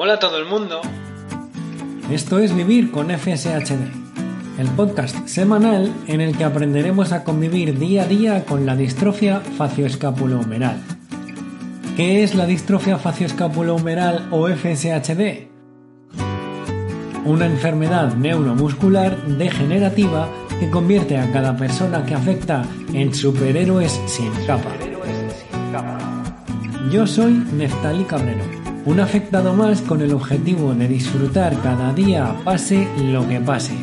Hola a todo el mundo. Esto es Vivir con FSHD, el podcast semanal en el que aprenderemos a convivir día a día con la distrofia facioescapulohumeral. ¿Qué es la distrofia facioescapulohumeral o FSHD? Una enfermedad neuromuscular degenerativa que convierte a cada persona que afecta en superhéroes sin capa. Yo soy Neftali Cabrero un afectado más con el objetivo de disfrutar cada día pase lo que pase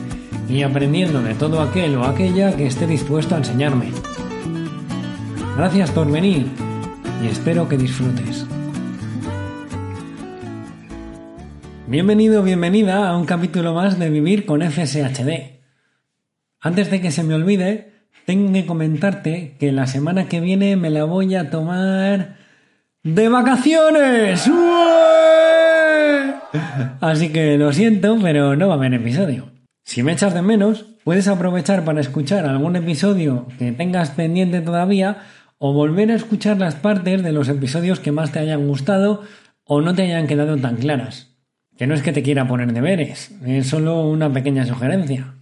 y aprendiendo de todo aquel o aquella que esté dispuesto a enseñarme. Gracias por venir y espero que disfrutes. Bienvenido, bienvenida a un capítulo más de Vivir con FSHD. Antes de que se me olvide, tengo que comentarte que la semana que viene me la voy a tomar de vacaciones. Así que lo siento, pero no va a haber episodio. Si me echas de menos, puedes aprovechar para escuchar algún episodio que tengas pendiente todavía o volver a escuchar las partes de los episodios que más te hayan gustado o no te hayan quedado tan claras. Que no es que te quiera poner deberes, es solo una pequeña sugerencia.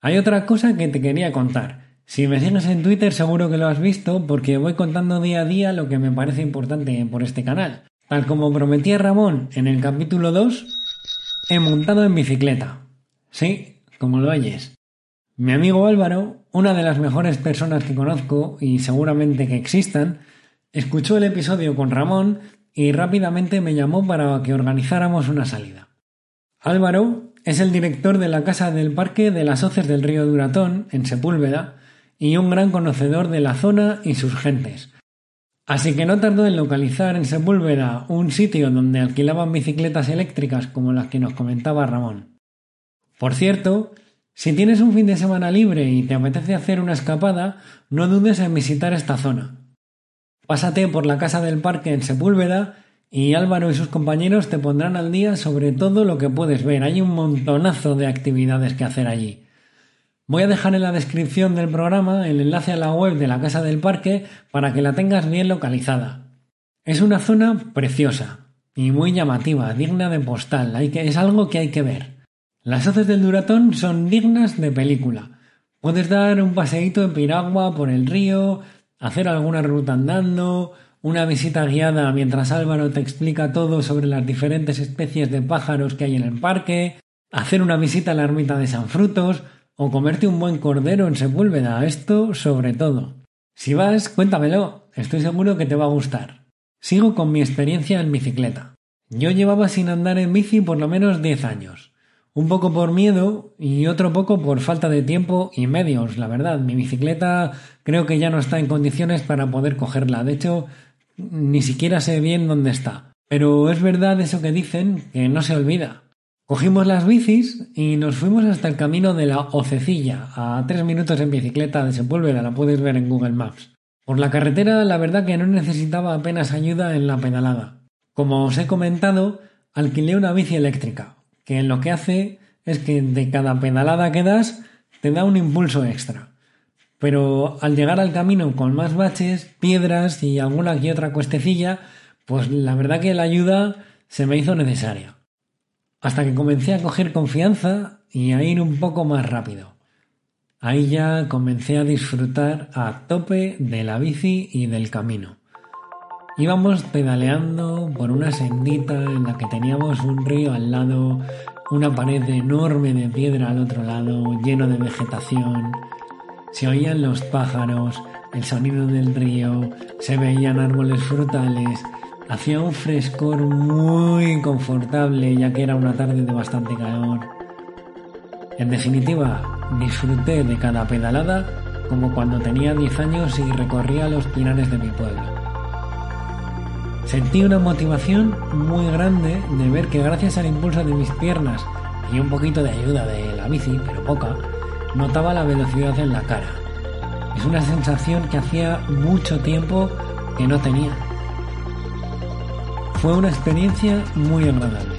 Hay otra cosa que te quería contar. Si me sigues en Twitter seguro que lo has visto porque voy contando día a día lo que me parece importante por este canal. Tal como prometía Ramón en el capítulo 2, he montado en bicicleta. Sí, como lo oyes. Mi amigo Álvaro, una de las mejores personas que conozco y seguramente que existan, escuchó el episodio con Ramón y rápidamente me llamó para que organizáramos una salida. Álvaro es el director de la Casa del Parque de las Hoces del Río Duratón, en Sepúlveda, y un gran conocedor de la zona y sus gentes. Así que no tardó en localizar en Sepúlveda un sitio donde alquilaban bicicletas eléctricas como las que nos comentaba Ramón. Por cierto, si tienes un fin de semana libre y te apetece hacer una escapada, no dudes en visitar esta zona. Pásate por la casa del parque en Sepúlveda y Álvaro y sus compañeros te pondrán al día sobre todo lo que puedes ver. Hay un montonazo de actividades que hacer allí. Voy a dejar en la descripción del programa el enlace a la web de la Casa del Parque para que la tengas bien localizada. Es una zona preciosa y muy llamativa, digna de postal, es algo que hay que ver. Las hoces del Duratón son dignas de película. Puedes dar un paseíto en piragua por el río, hacer alguna ruta andando, una visita guiada mientras Álvaro te explica todo sobre las diferentes especies de pájaros que hay en el parque, hacer una visita a la ermita de San Frutos, o comerte un buen cordero en Sepúlveda, esto sobre todo. Si vas, cuéntamelo, estoy seguro que te va a gustar. Sigo con mi experiencia en bicicleta. Yo llevaba sin andar en bici por lo menos 10 años. Un poco por miedo y otro poco por falta de tiempo y medios, la verdad. Mi bicicleta creo que ya no está en condiciones para poder cogerla. De hecho, ni siquiera sé bien dónde está. Pero es verdad eso que dicen, que no se olvida. Cogimos las bicis y nos fuimos hasta el camino de la Ocecilla, a tres minutos en bicicleta de Sepúlveda, la puedes ver en Google Maps. Por la carretera la verdad que no necesitaba apenas ayuda en la pedalada. Como os he comentado, alquilé una bici eléctrica, que lo que hace es que de cada pedalada que das te da un impulso extra. Pero al llegar al camino con más baches, piedras y alguna que otra cuestecilla, pues la verdad que la ayuda se me hizo necesaria hasta que comencé a coger confianza y a ir un poco más rápido. Ahí ya comencé a disfrutar a tope de la bici y del camino. Íbamos pedaleando por una sendita en la que teníamos un río al lado, una pared enorme de piedra al otro lado, lleno de vegetación. Se oían los pájaros, el sonido del río, se veían árboles frutales, Hacía un frescor muy confortable ya que era una tarde de bastante calor. En definitiva, disfruté de cada pedalada como cuando tenía 10 años y recorría los pinares de mi pueblo. Sentí una motivación muy grande de ver que gracias al impulso de mis piernas y un poquito de ayuda de la bici, pero poca, notaba la velocidad en la cara. Es una sensación que hacía mucho tiempo que no tenía. Fue una experiencia muy agradable.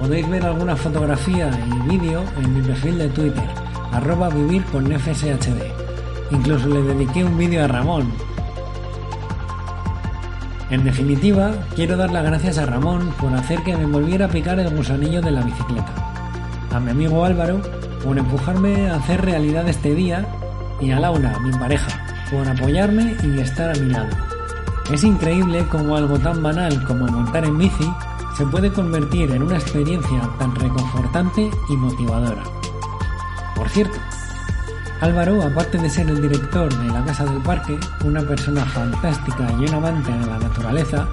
Podéis ver alguna fotografía y vídeo en mi perfil de Twitter, arroba vivir con FSHD. Incluso le dediqué un vídeo a Ramón, en definitiva, quiero dar las gracias a Ramón por hacer que me volviera a picar el gusanillo de la bicicleta, a mi amigo Álvaro por empujarme a hacer realidad este día y a Laura, mi pareja, por apoyarme y estar a mi lado. Es increíble cómo algo tan banal como montar en bici se puede convertir en una experiencia tan reconfortante y motivadora. Por cierto, Álvaro, aparte de ser el director de la Casa del Parque, una persona fantástica y un amante de la naturaleza,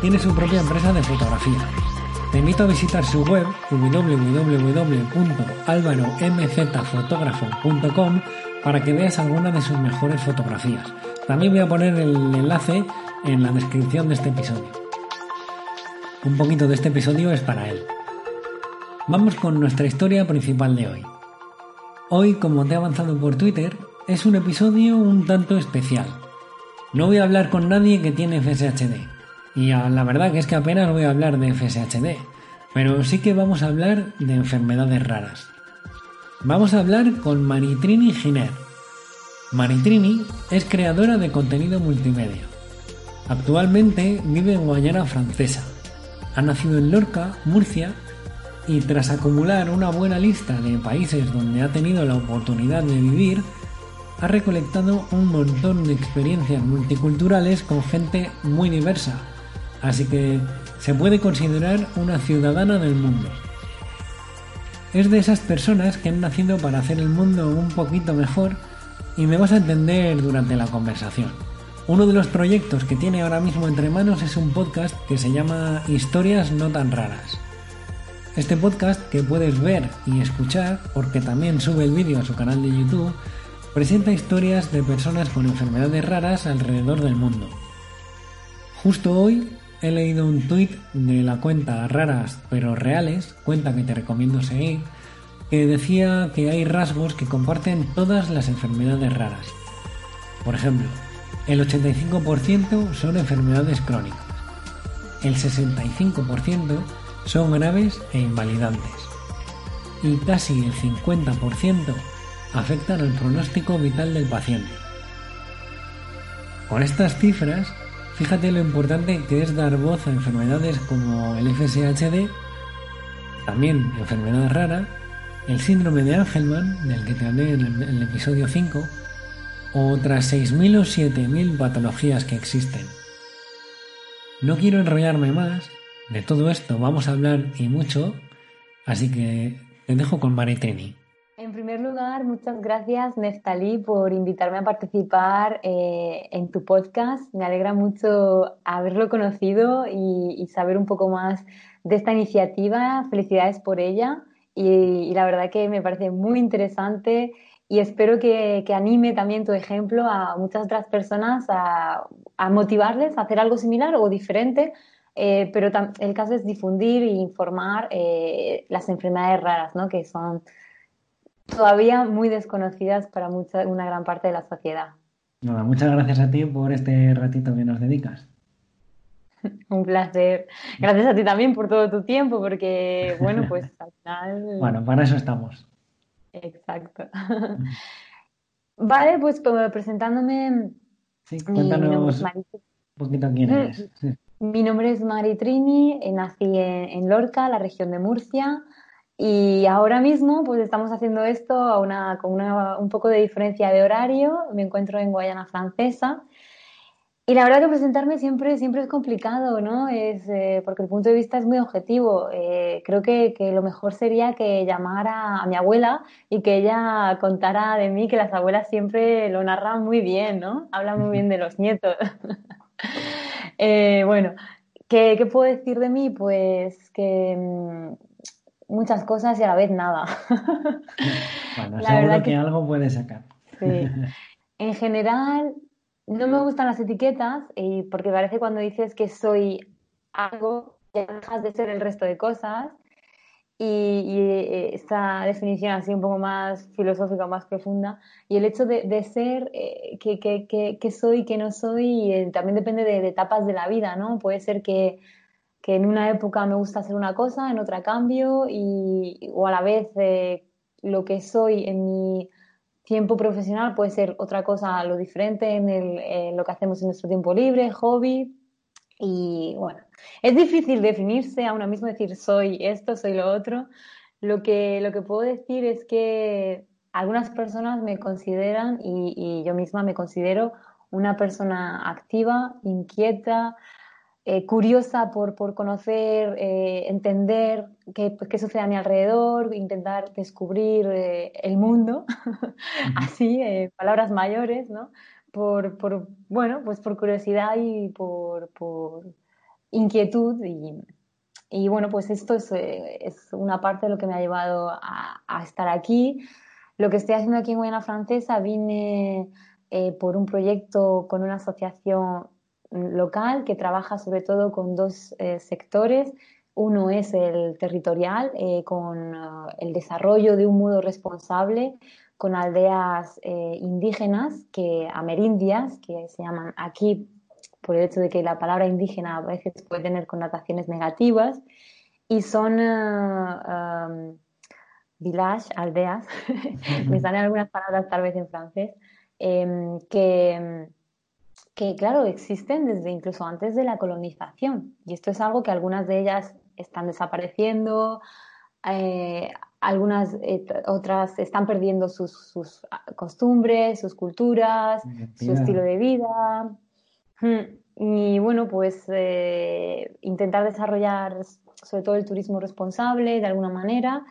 tiene su propia empresa de fotografía. Te invito a visitar su web www.alvaromzfotografo.com para que veas alguna de sus mejores fotografías. También voy a poner el enlace en la descripción de este episodio. Un poquito de este episodio es para él. Vamos con nuestra historia principal de hoy. Hoy, como te he avanzado por Twitter, es un episodio un tanto especial. No voy a hablar con nadie que tiene FSHD. Y la verdad que es que apenas voy a hablar de FSHD. Pero sí que vamos a hablar de enfermedades raras. Vamos a hablar con Maritrini Giner. Maritrini es creadora de contenido multimedia. Actualmente vive en Guayana Francesa. Ha nacido en Lorca, Murcia, y tras acumular una buena lista de países donde ha tenido la oportunidad de vivir, ha recolectado un montón de experiencias multiculturales con gente muy diversa, así que se puede considerar una ciudadana del mundo. Es de esas personas que han nacido para hacer el mundo un poquito mejor y me vas a entender durante la conversación. Uno de los proyectos que tiene ahora mismo entre manos es un podcast que se llama Historias no tan raras. Este podcast que puedes ver y escuchar, porque también sube el vídeo a su canal de YouTube, presenta historias de personas con enfermedades raras alrededor del mundo. Justo hoy he leído un tuit de la cuenta Raras pero Reales, cuenta que te recomiendo seguir, que decía que hay rasgos que comparten todas las enfermedades raras. Por ejemplo, el 85% son enfermedades crónicas, el 65% son graves e invalidantes y casi el 50% afectan al pronóstico vital del paciente. Con estas cifras, fíjate lo importante que es dar voz a enfermedades como el FSHD, también enfermedad rara, el síndrome de Angelman, del que te hablé en el, en el episodio 5, o otras 6.000 o 7.000 patologías que existen. No quiero enrollarme más de todo esto vamos a hablar y mucho, así que te dejo con Maritrini. En primer lugar, muchas gracias Neftalí por invitarme a participar eh, en tu podcast. Me alegra mucho haberlo conocido y, saber un poco más de esta iniciativa. Felicidades por ella y, la verdad que me parece muy interesante y espero que, anime también tu ejemplo a muchas otras personas a, a motivarles a hacer algo similar o diferente eh, pero el caso es difundir e informar eh, las enfermedades raras, ¿no? que son todavía muy desconocidas para mucha, una gran parte de la sociedad. Nada, muchas gracias a ti por este ratito que nos dedicas. Un placer. Gracias a ti también por todo tu tiempo, porque, bueno, pues al final. Bueno, para eso estamos. Exacto. Vale, pues, presentándome. Sí, cuéntanos un poquito quién eres. Sí. Mi nombre es Mari Trini, eh, nací en, Lorca, la región de Murcia, y ahora mismo pues estamos haciendo esto a una, con un poco de diferencia de horario. Me encuentro en Guayana Francesa. Y la verdad que presentarme siempre, siempre es complicado, ¿no? Es, eh, porque el punto de vista es muy objetivo. Eh, creo que, que, lo mejor sería que llamara a mi abuela y que ella contara de mí, que las abuelas siempre lo narran muy bien, ¿no? Hablan muy bien de los nietos. Eh, bueno, ¿qué, puedo decir de mí? Pues que mm, muchas cosas y a la vez nada. bueno, seguro que, algo puede sacar. Sí. En general, no me gustan las etiquetas y porque parece cuando dices que soy algo, ya dejas de ser el resto de cosas. Y, eh, esta definición así un poco más filosófica, más profunda, y el hecho de, ser, eh, que, que, que, soy, que no soy, eh, también depende de, etapas de la vida, ¿no? Puede ser que, que, en una época me gusta hacer una cosa, en otra cambio, y, o a la vez lo que soy en mi tiempo profesional puede ser otra cosa, lo diferente en, el, lo que hacemos en nuestro tiempo libre, hobby. Y bueno, es difícil definirse a uno mismo, decir soy esto, soy lo otro. Lo que, lo que puedo decir es que algunas personas me consideran y, y yo misma me considero una persona activa, inquieta, eh, curiosa por, por conocer, eh, entender qué, qué, sucede a mi alrededor, intentar descubrir eh, el mundo, así, palabras mayores, ¿no? Por, por, bueno, pues por curiosidad y por, por inquietud y, y, bueno, pues esto es, es, una parte de lo que me ha llevado a, a, estar aquí. Lo que estoy haciendo aquí en Guayana Francesa vine por un proyecto con una asociación local que trabaja sobre todo con dos eh, sectores. Uno es el territorial, eh, con uh, el desarrollo de un modo responsable con aldeas eh, indígenas, que amerindias, que se llaman aquí por el hecho de que la palabra indígena a veces puede tener connotaciones negativas, y son uh, um, village, aldeas, me salen algunas palabras tal vez en francés, em, que que, claro, existen desde incluso antes de la colonización. Y esto es algo que algunas de ellas están desapareciendo, eh, algunas eh, otras están perdiendo sus, costumbres, sus culturas, su estilo de vida. Hmm. Y bueno, pues eh, intentar desarrollar sobre todo el turismo responsable de alguna manera.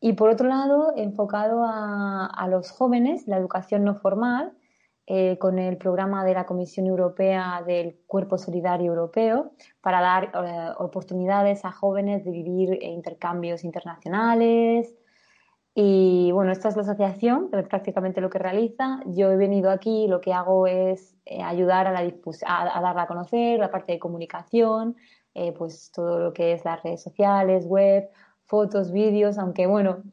Y por otro lado, enfocado a, a los jóvenes, la educación no formal, eh, con el programa de la Comisión Europea del Cuerpo Solidario Europeo para dar eh, oportunidades a jóvenes de vivir intercambios internacionales. Y bueno, esta es la asociación, es prácticamente lo que realiza. Yo he venido aquí, lo que hago es eh, ayudar a, la a, darla a conocer, la parte de comunicación, pues todo lo que es las redes sociales, web, fotos, vídeos, aunque bueno,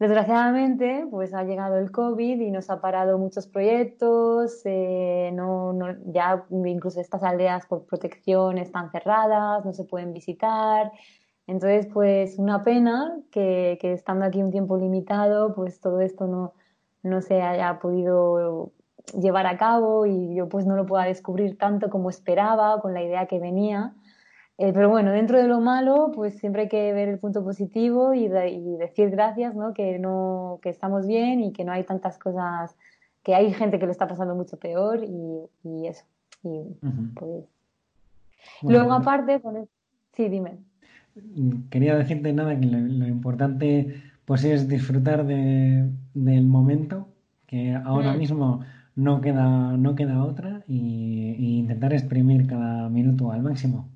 Desgraciadamente, pues ha llegado el COVID y nos ha parado muchos proyectos, eh, no, no, ya incluso estas aldeas por protección están cerradas, no se pueden visitar. Entonces, pues una pena que, que estando aquí un tiempo limitado, pues todo esto no, no se haya podido llevar a cabo y yo pues no lo pueda descubrir tanto como esperaba con la idea que venía. Eh, pero bueno, dentro de lo malo, pues siempre hay que ver el punto positivo y, decir gracias, ¿no? Que, no, que estamos bien y que no hay tantas cosas, que hay gente que lo está pasando mucho peor y, eso. Y, pues... Luego aparte, sí, dime. Quería decirte nada, que lo, importante pues es disfrutar de, del momento, que ahora mm. mismo no queda, no queda otra, y intentar exprimir cada minuto al máximo.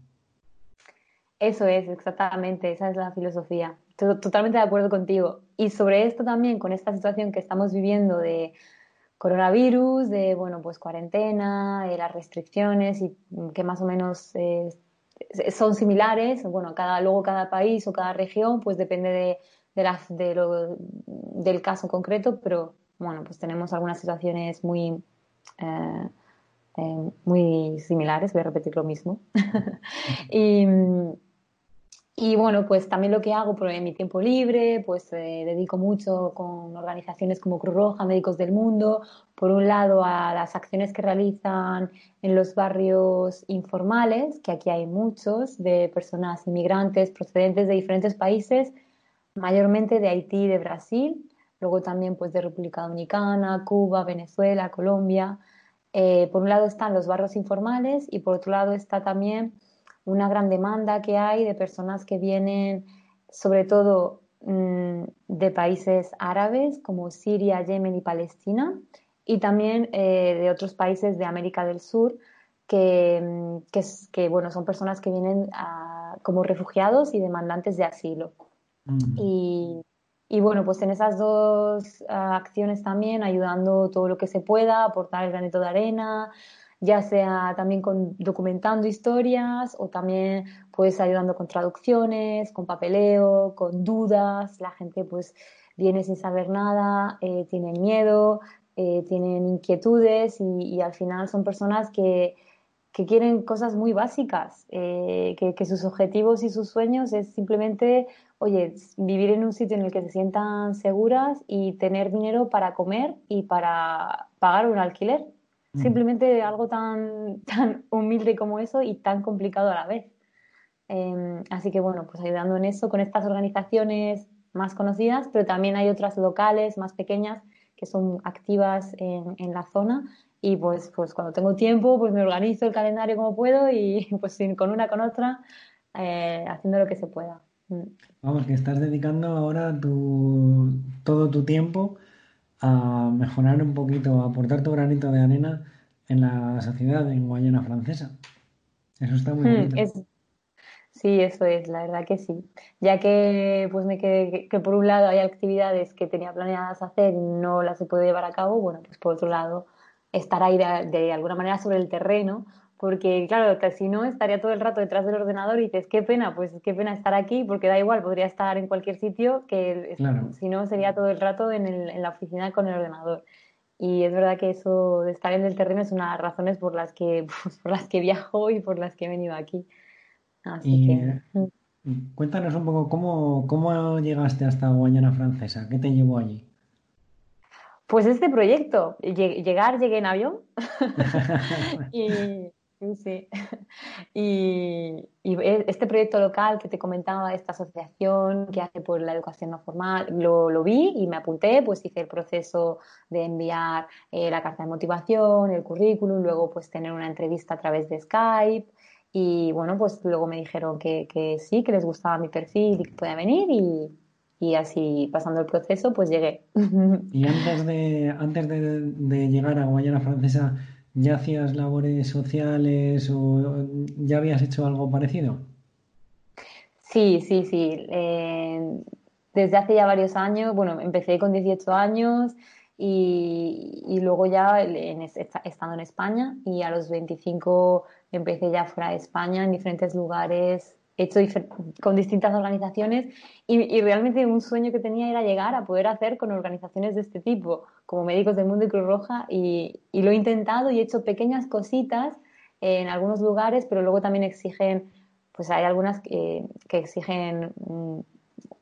Eso es, exactamente, esa es la filosofía. Totalmente de acuerdo contigo. Y sobre esto también, con esta situación que estamos viviendo de coronavirus, de, bueno, pues cuarentena, de las restricciones y que más o menos eh, son similares, bueno, luego cada país o cada región, pues depende de, de, lo, del caso concreto, pero bueno, pues tenemos algunas situaciones muy... Eh, eh, muy similares, voy a repetir lo mismo. y, y bueno, pues también lo que hago en mi tiempo libre, pues eh, dedico mucho con organizaciones como Cruz Roja, Médicos del Mundo, por un lado a las acciones que realizan en los barrios informales, que aquí hay muchos, de personas inmigrantes procedentes de diferentes países, mayormente de Haití y de Brasil, luego también pues de República Dominicana, Cuba, Venezuela, Colombia. Eh, por un lado están los barrios informales y por otro lado está también una gran demanda que hay de personas que vienen sobre todo mm, de países árabes como Siria, Yemen y Palestina y también eh, de otros países de América del Sur que, mm, que, bueno, son personas que vienen como refugiados y demandantes de asilo. Mm. Y, y, bueno, pues en esas dos ah, acciones también ayudando todo lo que se pueda, aportar el granito de arena, ya sea también con, documentando historias o también pues ayudando con traducciones, con papeleo, con dudas. La gente pues viene sin saber nada, eh, tienen miedo, eh, tienen inquietudes y, al final son personas que, que quieren cosas muy básicas, eh, que, que, sus objetivos y sus sueños es simplemente, oye, vivir en un sitio en el que se sientan seguras y tener dinero para comer y para pagar un alquiler. Mm. Simplemente algo tan, tan humilde como eso y tan complicado a la vez. Em, así que bueno, pues ayudando en eso con estas organizaciones más conocidas, pero también hay otras locales más pequeñas que son activas en, en la zona y pues, pues cuando tengo tiempo pues me organizo el calendario como puedo y pues con una con otra eh, haciendo lo que se pueda. Mm. Vamos, que estás dedicando ahora tu, todo tu tiempo a mejorar un poquito, a aportar tu granito de arena en la sociedad en Guayana Francesa. Eso está muy mm, bonito. Sí, eso es, la verdad que sí. Ya que pues me que, que, por un lado hay actividades que tenía planeadas hacer y no las he podido llevar a cabo, bueno, pues por otro lado estar ahí de, alguna manera sobre el terreno, porque claro, si no estaría todo el rato detrás del ordenador y dices, qué pena, pues qué pena estar aquí, porque da igual, podría estar en cualquier sitio, que si no sería todo el rato en, el, en la oficina con el ordenador. Y es verdad que eso de estar en el terreno es una de las razones por las que, pues, por las que viajo y por las que he venido aquí. Así que. Mm. Cuéntanos un poco cómo, cómo llegaste hasta Guayana Francesa, ¿qué te llevó allí? Pues este proyecto, llegar, llegué en avión y, sí. y, e, este proyecto local que te comentaba, esta asociación que hace por la educación no formal, lo, lo vi y me apunté, pues hice el proceso de enviar eh, la carta de motivación, el currículum, luego pues tener una entrevista a través de Skype y bueno, pues luego me dijeron que, que sí, que les gustaba mi perfil y que podía venir y, y así pasando el proceso pues llegué. ¿Y antes de, antes de, llegar a Guayana Francesa ya hacías labores sociales o ya habías hecho algo parecido? Sí, sí, sí. Eh, desde hace ya varios años, bueno, empecé con 18 años y, luego ya estando en España y a los 25 empecé ya fuera de España en diferentes lugares, he hecho con distintas organizaciones y, y, realmente un sueño que tenía era llegar a poder hacer con organizaciones de este tipo, como Médicos del Mundo y Cruz Roja y, y lo he intentado y he hecho pequeñas cositas en algunos lugares, pero luego también exigen, pues hay algunas que, que exigen mm,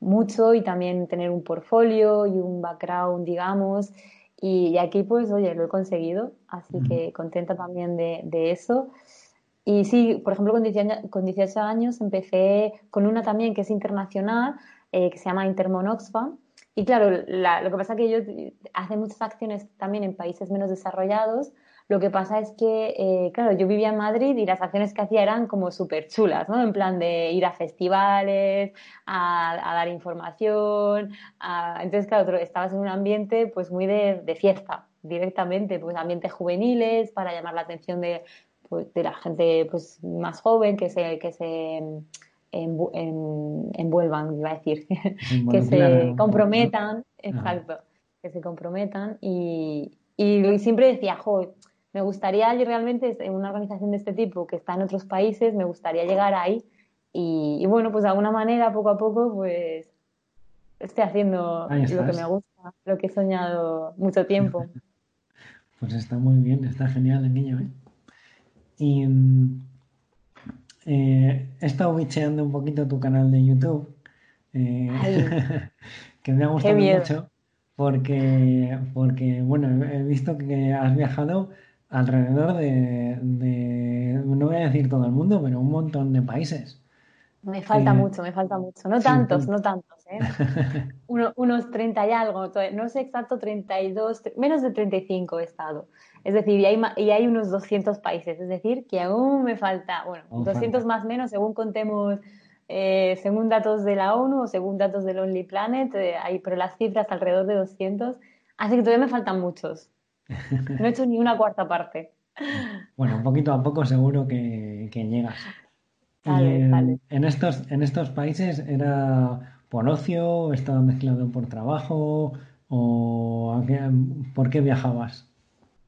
mucho y también tener un portfolio y un background, digamos. Y, aquí, pues, oye, lo he conseguido, así que contenta también de, de eso. Y sí, por ejemplo, con 18, años empecé con una también que es internacional, eh, que se llama Intermon Oxfam. Y claro, lo que pasa es que yo hace muchas acciones también en países menos desarrollados. Lo que pasa es que, eh, claro, yo vivía en Madrid y las acciones que hacía eran como súper chulas, ¿no? En plan de ir a festivales, a, dar información. Entonces, claro, estabas en un ambiente pues muy de, de fiesta directamente, pues ambientes juveniles para llamar la atención de pues, de la gente pues más joven que se que se envuelvan, iba a decir, que se comprometan, exacto, que se comprometan y, y siempre decía, jo, me gustaría realmente en una organización de este tipo que está en otros países, me gustaría llegar ahí y, bueno, pues de alguna manera, poco a poco, pues estoy haciendo lo que me gusta, lo que he soñado mucho tiempo. Pues está muy bien, está genial el niño, ¿eh? Y mm, eh, he estado bicheando un poquito tu canal de YouTube, eh, que me ha gustado mucho, porque, porque, bueno, he visto que has viajado alrededor de, no voy a decir todo el mundo, pero un montón de países. Me falta eh, mucho, me falta mucho. No tantos, no tantos, ¿eh? unos 30 y algo, no sé exacto, 32, menos de 35 he estado. Es decir, y hay, y hay unos 200 países, es decir, que aún me falta, bueno, 200 más menos según contemos, eh, según datos de la ONU o según datos del Only Planet, eh, hay, pero las cifras alrededor de 200, así que todavía me faltan muchos. No he hecho ni una cuarta parte. Bueno, un poquito a poco seguro que, que llegas. En, estos, en estos países era por ocio, estaba mezclado por trabajo o por qué viajabas?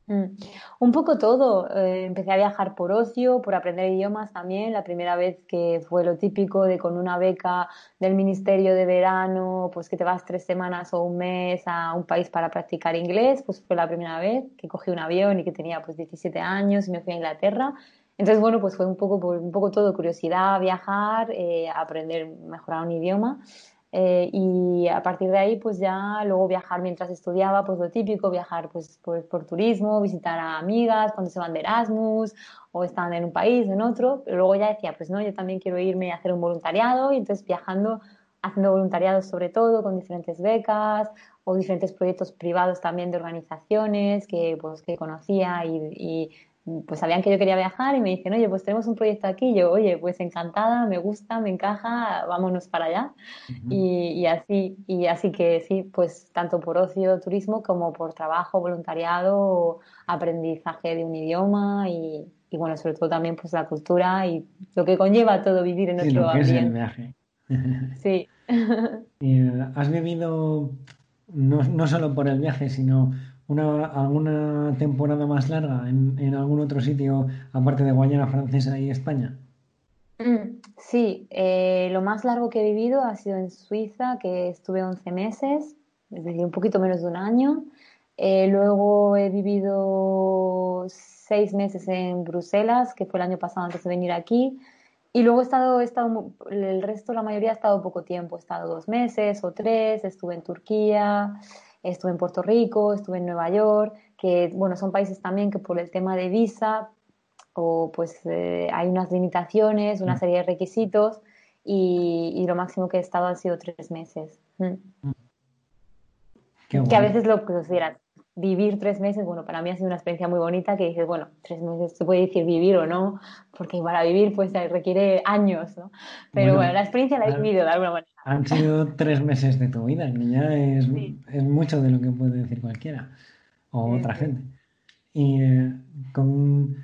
Mm. Un poco todo. Eh, empecé a viajar por ocio, por aprender idiomas también. La primera vez que fue lo típico de con una beca del Ministerio de Verano, pues que te vas tres semanas o un mes a un país para practicar inglés, pues fue la primera vez que cogí un avión y que tenía pues 17 años y me fui a Inglaterra. Entonces, bueno, pues fue un poco, un poco todo, curiosidad, viajar, eh, aprender, mejorar un idioma. Eh, y a partir de ahí, pues ya luego viajar mientras estudiaba, pues lo típico, viajar pues, por, turismo, visitar a amigas cuando se van de Erasmus o están en un país, en otro. Pero luego ya decía, pues no, yo también quiero irme a hacer un voluntariado y entonces viajando, haciendo voluntariado sobre todo con diferentes becas o diferentes proyectos privados también de organizaciones que, pues, que conocía y pues sabían que yo quería viajar y me dicen, oye, pues tenemos un proyecto aquí. yo, oye, pues encantada, me gusta, me encaja, vámonos para allá. y, así, y así que sí, pues tanto por ocio, turismo, como por trabajo, voluntariado, aprendizaje de un idioma y, bueno, sobre todo también pues la cultura y lo que conlleva todo vivir en sí, otro ambiente. viaje. sí. Eh, ¿Has vivido no, no solo por el viaje, sino una, alguna temporada más larga en, en, algún otro sitio aparte de Guayana Francesa y España? Mm, sí, eh, lo más largo que he vivido ha sido en Suiza, que estuve 11 meses, es decir, un poquito menos de un año. Eh, luego he vivido seis meses en Bruselas, que fue el año pasado antes de venir aquí. Y luego he estado, he estado, el resto, la mayoría ha estado poco tiempo. He estado dos meses o tres, estuve en Turquía, estuve en Puerto Rico, estuve en Nueva York, que bueno, son países también que por el tema de visa o pues eh, hay unas limitaciones, una mm. serie de requisitos y, lo máximo que he estado han sido tres meses. Mm. Mm. Que a veces lo consideran vivir tres meses, bueno, para mí ha sido una experiencia muy bonita que dices, bueno, tres meses se puede decir vivir o no, porque para vivir pues requiere años, ¿no? Pero bueno, la experiencia la he vivido de alguna manera. Han sido tres meses de tu vida, que ya es, es mucho de lo que puede decir cualquiera o otra gente. ¿Y eh, ¿con,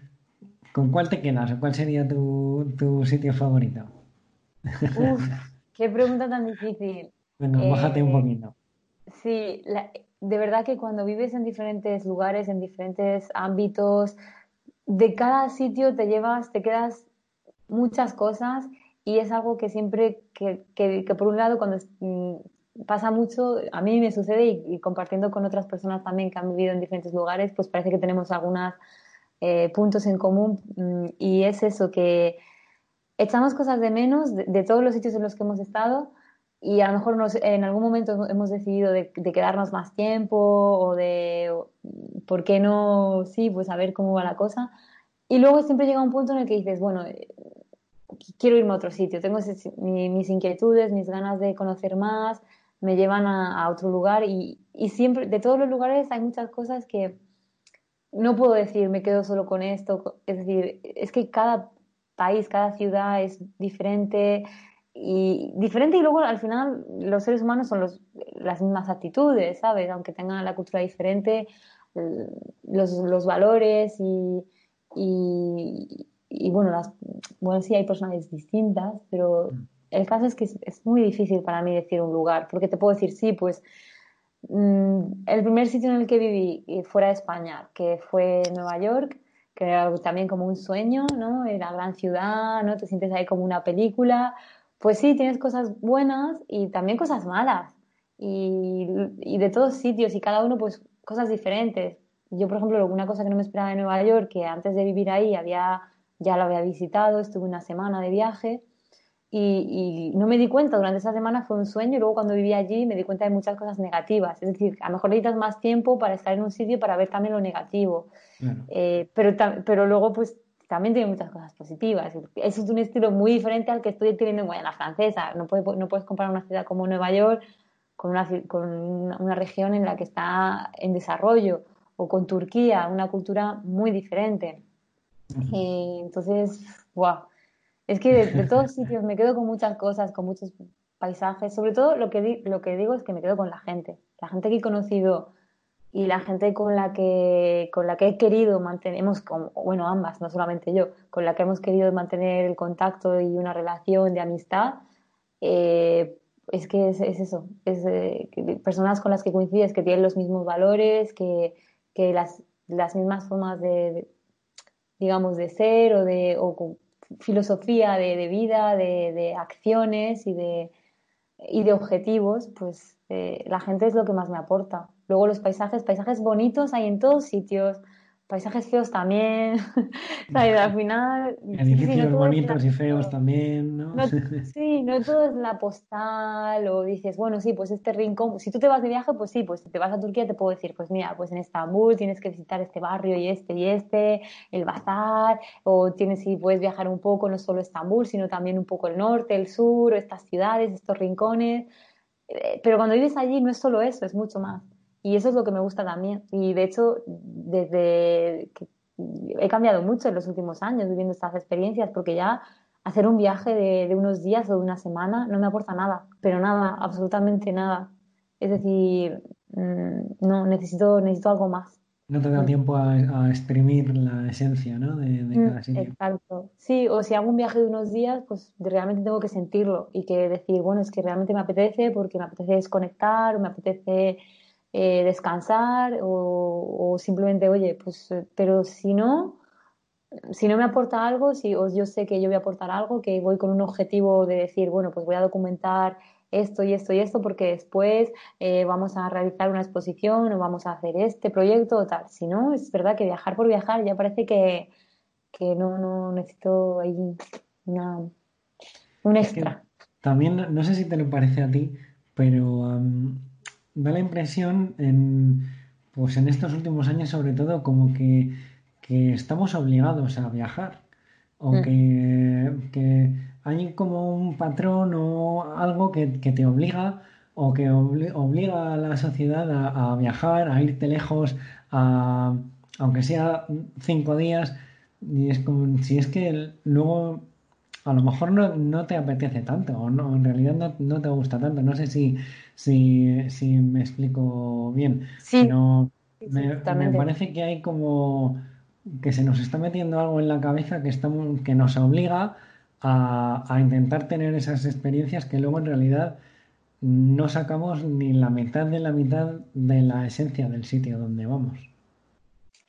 con, cuál te quedas o cuál sería tu, tu sitio favorito? Uf, qué pregunta tan difícil. Bueno, bájate un eh, poquito. Sí, la, de verdad que cuando vives en diferentes lugares, en diferentes ámbitos, de cada sitio te llevas, te quedas muchas cosas y es algo que siempre, que, que, por un lado cuando mm, pasa mucho, a mí me sucede y, compartiendo con otras personas también que han vivido en diferentes lugares, pues parece que tenemos algunos eh, puntos en común mm, y es eso, que echamos cosas de menos de todos los sitios en los que hemos estado y a lo mejor nos, en algún momento hemos decidido de, quedarnos más tiempo o de, ¿por qué no? Sí, pues a ver cómo va la cosa. Y luego siempre llega un punto en el que dices, bueno, quiero irme a otro sitio, tengo mis inquietudes, mis ganas de conocer más, me llevan a, a, otro lugar y, y siempre, de todos los lugares hay muchas cosas que no puedo decir, me quedo solo con esto, es decir, es que cada país, cada ciudad es diferente, y diferente y luego al final los seres humanos son los, las mismas actitudes, ¿sabes? Aunque tengan la cultura diferente, los, los valores y, y, y, bueno, las, bueno, sí hay personas distintas, pero mm. el caso es que es, muy difícil para mí decir un lugar, porque te puedo decir, sí, pues mm, el primer sitio en el que viví eh, fuera de España, que fue Nueva York, que era también como un sueño, ¿no? Era gran ciudad, ¿no? Te sientes ahí como una película, pues sí, tienes cosas buenas y también cosas malas. Y, de todos sitios y cada uno pues cosas diferentes. Yo, por ejemplo, una cosa que no me esperaba de Nueva York, que antes de vivir ahí había, ya lo había visitado, estuve una semana de viaje y, no me di cuenta, durante esa semana fue un sueño y luego cuando viví allí me di cuenta de muchas cosas negativas. Es decir, a lo mejor necesitas más tiempo para estar en un sitio para ver también lo negativo. Eh, pero, pero luego pues también tiene muchas cosas positivas. Eso es un estilo muy diferente al que estoy teniendo en Guayana Francesa. No puedes, no puedes comparar una ciudad como Nueva York con una, con una región en la que está en desarrollo o con Turquía, una cultura muy diferente. Eh, entonces, wow. Es que de, de, todos sitios me quedo con muchas cosas, con muchos paisajes. Sobre todo lo que, lo que digo es que me quedo con la gente. La gente que he conocido y la gente con la que con la que he querido mantener bueno ambas no solamente yo con la que hemos querido mantener el contacto y una relación de amistad eh, es que es, eso es eh, personas con las que coincides que tienen los mismos valores que, que las las mismas formas de, digamos, de ser o de o filosofía de, vida, de, acciones y de, y de objetivos, pues eh, la gente es lo que más me aporta. Luego los paisajes, paisajes bonitos hay en todos sitios, paisajes feos también, Al final... Edificios bonitos y feos también, ¿no? Sí, no todo es la postal o dices, bueno, sí, pues este rincón, si tú te vas de viaje, pues sí, pues si te vas a Turquía te puedo decir, pues mira, pues en Estambul tienes que visitar este barrio y este y este, el bazar, o tienes, si puedes viajar un poco, no solo Estambul, sino también un poco el norte, el sur, estas ciudades, estos rincones. Eh, pero cuando vives allí no es solo eso, es mucho más. Y eso es lo que me gusta también. Y de hecho, desde que he cambiado mucho en los últimos años viviendo estas experiencias, porque ya hacer un viaje de, unos días o de una semana no me aporta nada, pero nada, absolutamente nada. Es decir, mm, no, necesito, necesito algo más. No te da tiempo a, exprimir la esencia ¿no? de, de, mm, cada sitio. Exacto. Sí, o si hago un viaje de unos días, pues realmente tengo que sentirlo y que decir, bueno, es que realmente me apetece porque me apetece desconectar, me apetece eh, descansar o, simplemente, oye, pues, eh, pero si no, si no me aporta algo, si yo sé que yo voy a aportar algo, que voy con un objetivo de decir, bueno, pues voy a documentar esto y esto y esto porque después eh, vamos a realizar una exposición o vamos a hacer este proyecto o tal. Si no, es verdad que viajar por viajar ya parece que, que no, no necesito ahí una, un extra. también, no sé si te lo parece a ti, pero da la impresión en, pues en estos últimos años sobre todo como que, estamos obligados a viajar o mm. que, hay como un patrón o algo que, te obliga o que obliga a la sociedad a, viajar, a irte lejos, a, aunque sea cinco días, y es como si es que luego a lo mejor no, te apetece tanto o no, en realidad no, no, te gusta tanto. No sé si, si, si me explico bien. Sí. me, parece que hay como que se nos está metiendo algo en la cabeza que, estamos, que nos obliga a, a intentar tener esas experiencias que luego en realidad no sacamos ni la mitad de la mitad de la esencia del sitio donde vamos.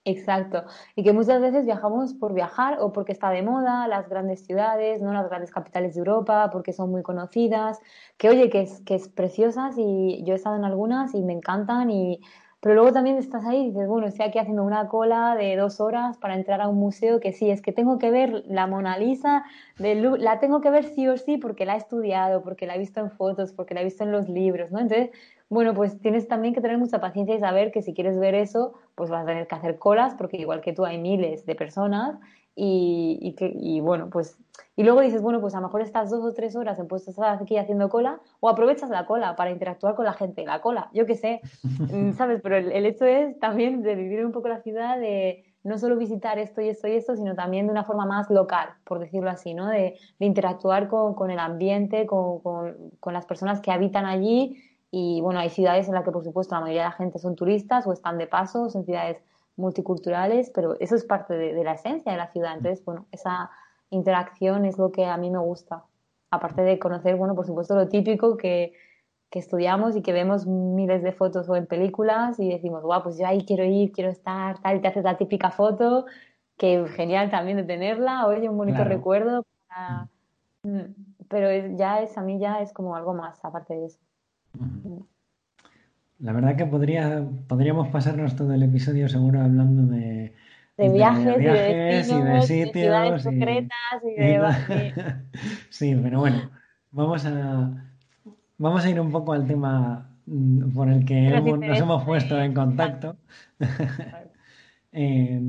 Exacto. Y que muchas veces viajamos por viajar o porque está de moda, las grandes ciudades, ¿no? Las grandes capitales de Europa, porque son muy conocidas, que oye, que es, que es preciosas y yo he estado en algunas y me encantan y pero luego también estás ahí y dices, bueno, estoy aquí haciendo una cola de dos horas para entrar a un museo que sí, es que tengo que ver la Mona Lisa, de la tengo que ver sí o sí porque la he estudiado, porque la he visto en fotos, porque la he visto en los libros, ¿no? Entonces, bueno, pues tienes también que tener mucha paciencia y saber que si quieres ver eso, pues vas a tener que hacer colas porque igual que tú hay miles de personas y, que, y bueno, pues, y luego dices, bueno, pues a lo mejor estas dos o tres horas en puesto aquí haciendo cola o aprovechas la cola para interactuar con la gente, la cola, yo qué sé, mm, ¿sabes? Pero el, hecho es también de vivir un poco la ciudad, de no solo visitar esto y esto y esto, sino también de una forma más local, por decirlo así, ¿no? De, interactuar con, con, el ambiente, con, con las personas que habitan allí y bueno, hay ciudades en las que por supuesto la mayoría de la gente son turistas o están de paso, son ciudades multiculturales, pero eso es parte de, la esencia de la ciudad. Entonces, bueno, esa interacción es lo que a mí me gusta. Aparte de conocer, bueno, por supuesto lo típico que, que estudiamos y que vemos miles de fotos o en películas y decimos, guau, pues yo ahí quiero ir, quiero estar, tal, y te haces la típica foto, que genial también de tenerla, oye, un bonito recuerdo. Mm, pero ya es, a mí ya es como algo más, aparte de eso. La verdad que podría, podríamos pasarnos todo el episodio seguro hablando de, de viajes, y de, sitios. ciudades concretas y de... sí, pero bueno, vamos a, vamos a ir un poco al tema mm, por el que nos hemos puesto en contacto. Eh,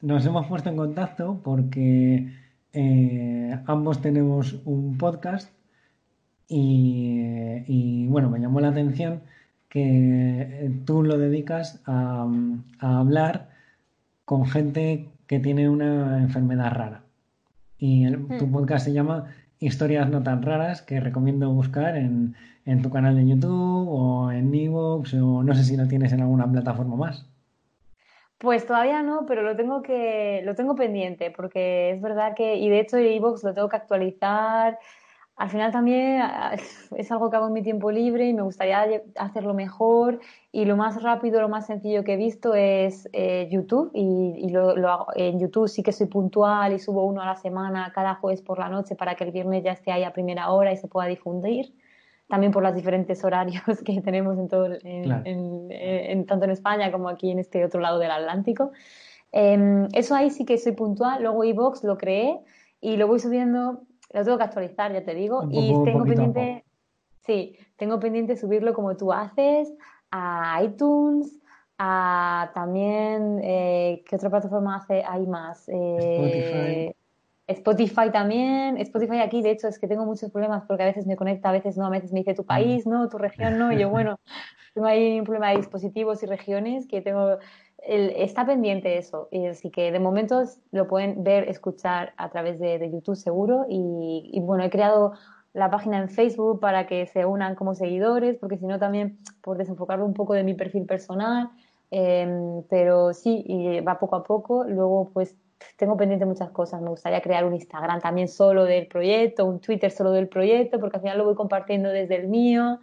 nos hemos puesto en contacto porque eh, ambos tenemos un podcast y, bueno, me llamó la atención que tú lo dedicas a, hablar con gente que tiene una enfermedad rara. Y tu hmm. podcast se llama Historias no tan raras, que recomiendo buscar en, tu canal de YouTube o en Evox o no sé si lo tienes en alguna plataforma más. Pues todavía no, pero lo tengo que lo tengo pendiente porque es verdad que y de hecho Evox lo tengo que actualizar al final también es algo que hago en mi tiempo libre y me gustaría hacerlo mejor y lo más rápido, lo más sencillo que he visto es eh, YouTube y, lo, hago. en YouTube sí que soy puntual y subo uno a la semana cada jueves por la noche para que el viernes ya esté ahí a primera hora y se pueda difundir. También por los diferentes horarios que tenemos en todo, en, tanto en España como aquí en este otro lado del Atlántico. Em, eso ahí sí que soy puntual. Luego iVox lo creé y lo voy subiendo lo tengo que actualizar, ya te digo. y tengo pendiente, sí, tengo pendiente subirlo como tú haces a iTunes, a también, eh, ¿qué otra plataforma hace? Hay más. Eh, Spotify. Spotify también. Spotify aquí, de hecho, es que tengo muchos problemas porque a veces me conecta, a veces no, a veces me dice tu país, no, tu región no. Y yo, bueno, tengo ahí un problema de dispositivos y regiones que tengo está pendiente eso, así que de momento lo pueden ver, escuchar a través de, YouTube seguro y, bueno, he creado la página en Facebook para que se unan como seguidores, porque si no también por desenfocarlo un poco de mi perfil personal, em, pero sí, y va poco a poco, luego pues tengo pendiente muchas cosas, me gustaría crear un Instagram también solo del proyecto, un Twitter solo del proyecto, porque al final lo voy compartiendo desde el mío.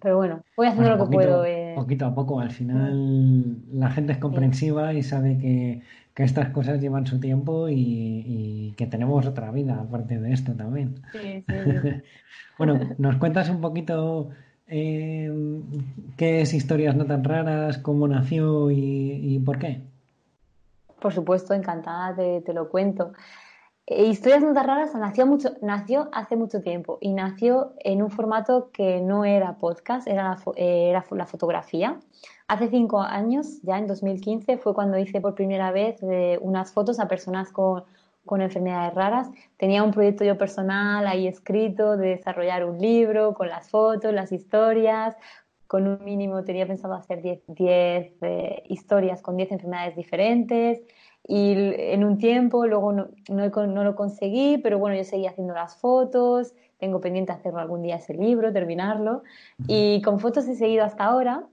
Pero bueno, voy haciendo lo que puedo. Eh. Poquito a poco, al final la gente es comprensiva y sabe que, estas cosas llevan su tiempo y, que tenemos otra vida aparte de esto también. Sí, sí, bueno, ¿nos cuentas un poquito eh, qué es Historias No Tan Raras, cómo nació y, por qué? Por supuesto, encantada, te lo cuento. Eh, Historias no raras nació, mucho, nació hace mucho tiempo y nació en un formato que no era podcast, era la, eh, era la fotografía. Hace cinco años, ya en 2015, fue cuando hice por primera vez eh, unas fotos a personas con, con enfermedades raras. Tenía un proyecto yo personal ahí escrito de desarrollar un libro con las fotos, las historias. Con un mínimo tenía pensado hacer 10 historias con 10 enfermedades diferentes. Y en un tiempo, luego no, no, lo conseguí, pero bueno, yo seguía haciendo las fotos, tengo pendiente hacerlo algún día ese libro, terminarlo. Y con fotos he seguido hasta ahora.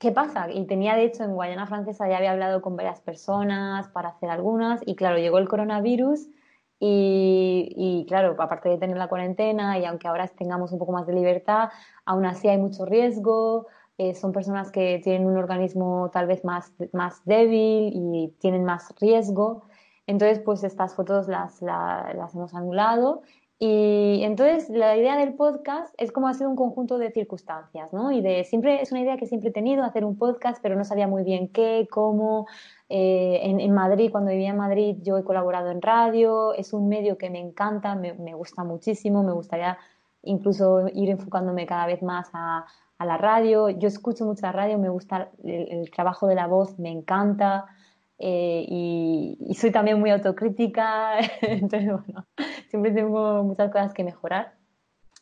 ¿Qué pasa? Y tenía, de hecho, en Guayana Francesa ya había hablado con varias personas para hacer algunas, y claro, llegó el coronavirus. Y, y, claro, aparte de tener la cuarentena y aunque ahora tengamos un poco más de libertad, aún así hay mucho riesgo, eh, son personas que tienen un organismo tal vez más, más débil y tienen más riesgo. Entonces, pues estas fotos las, las, hemos anulado. Y entonces la idea del podcast es como hacer un conjunto de circunstancias, ¿no? Y de siempre es una idea que siempre he tenido, hacer un podcast, pero no sabía muy bien qué, cómo. Eh, en, en, Madrid, cuando vivía en Madrid, yo he colaborado en radio, es un medio que me encanta, me, me gusta muchísimo, me gustaría incluso ir enfocándome cada vez más a, a la radio. Yo escucho mucha radio, me gusta el, trabajo de la voz, me encanta. Eh, y, soy también muy autocrítica, entonces, bueno, siempre tengo muchas cosas que mejorar.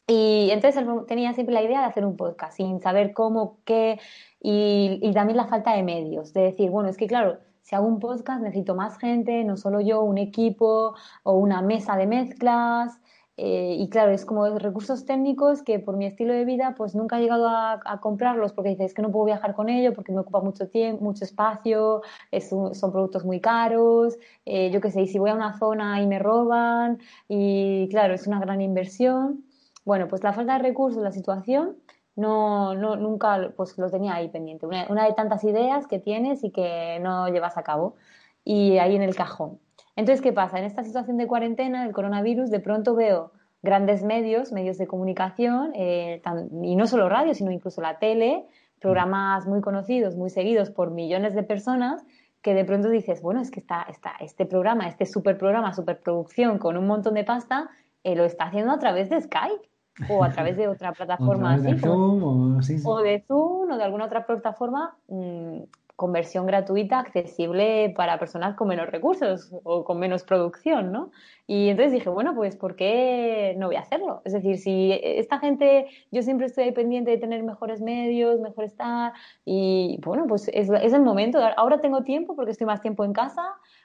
Y entonces tenía siempre la idea de hacer un podcast, sin saber cómo, qué, y, y también la falta de medios, de decir, bueno, es que claro, si hago un podcast necesito más gente, no solo yo, un equipo o una mesa de mezclas, eh, y claro, es como recursos técnicos que por mi estilo de vida pues nunca he llegado a, comprarlos porque dices que no puedo viajar con ello porque me ocupa mucho tiempo, mucho espacio, son productos muy caros, eh, yo qué sé, y si voy a una zona y me roban y claro, es una gran inversión. Bueno, pues la falta de recursos, la situación, no, no nunca pues lo tenía ahí pendiente. Una, una de tantas ideas que tienes y que no llevas a cabo y ahí en el cajón. Entonces, ¿qué pasa? En esta situación de cuarentena del coronavirus, de pronto veo grandes medios, medios de comunicación, eh, y no solo radio, sino incluso la tele, programas muy conocidos, muy seguidos por millones de personas, que de pronto dices, bueno, es que está, está este programa, este super programa, superproducción con un montón de pasta, eh, lo está haciendo a través de Skype o a través de otra plataforma así. De Zoom, o, o, de Zoom o de alguna otra plataforma mm, conversión gratuita accesible para personas con menos recursos o con menos producción, ¿no? Y entonces dije, bueno, pues ¿por qué no voy a hacerlo? Es decir, si esta gente, yo siempre estoy ahí pendiente de tener mejores medios, mejor estar, y bueno, pues es, el momento. Ahora tengo tiempo porque estoy más tiempo en casa,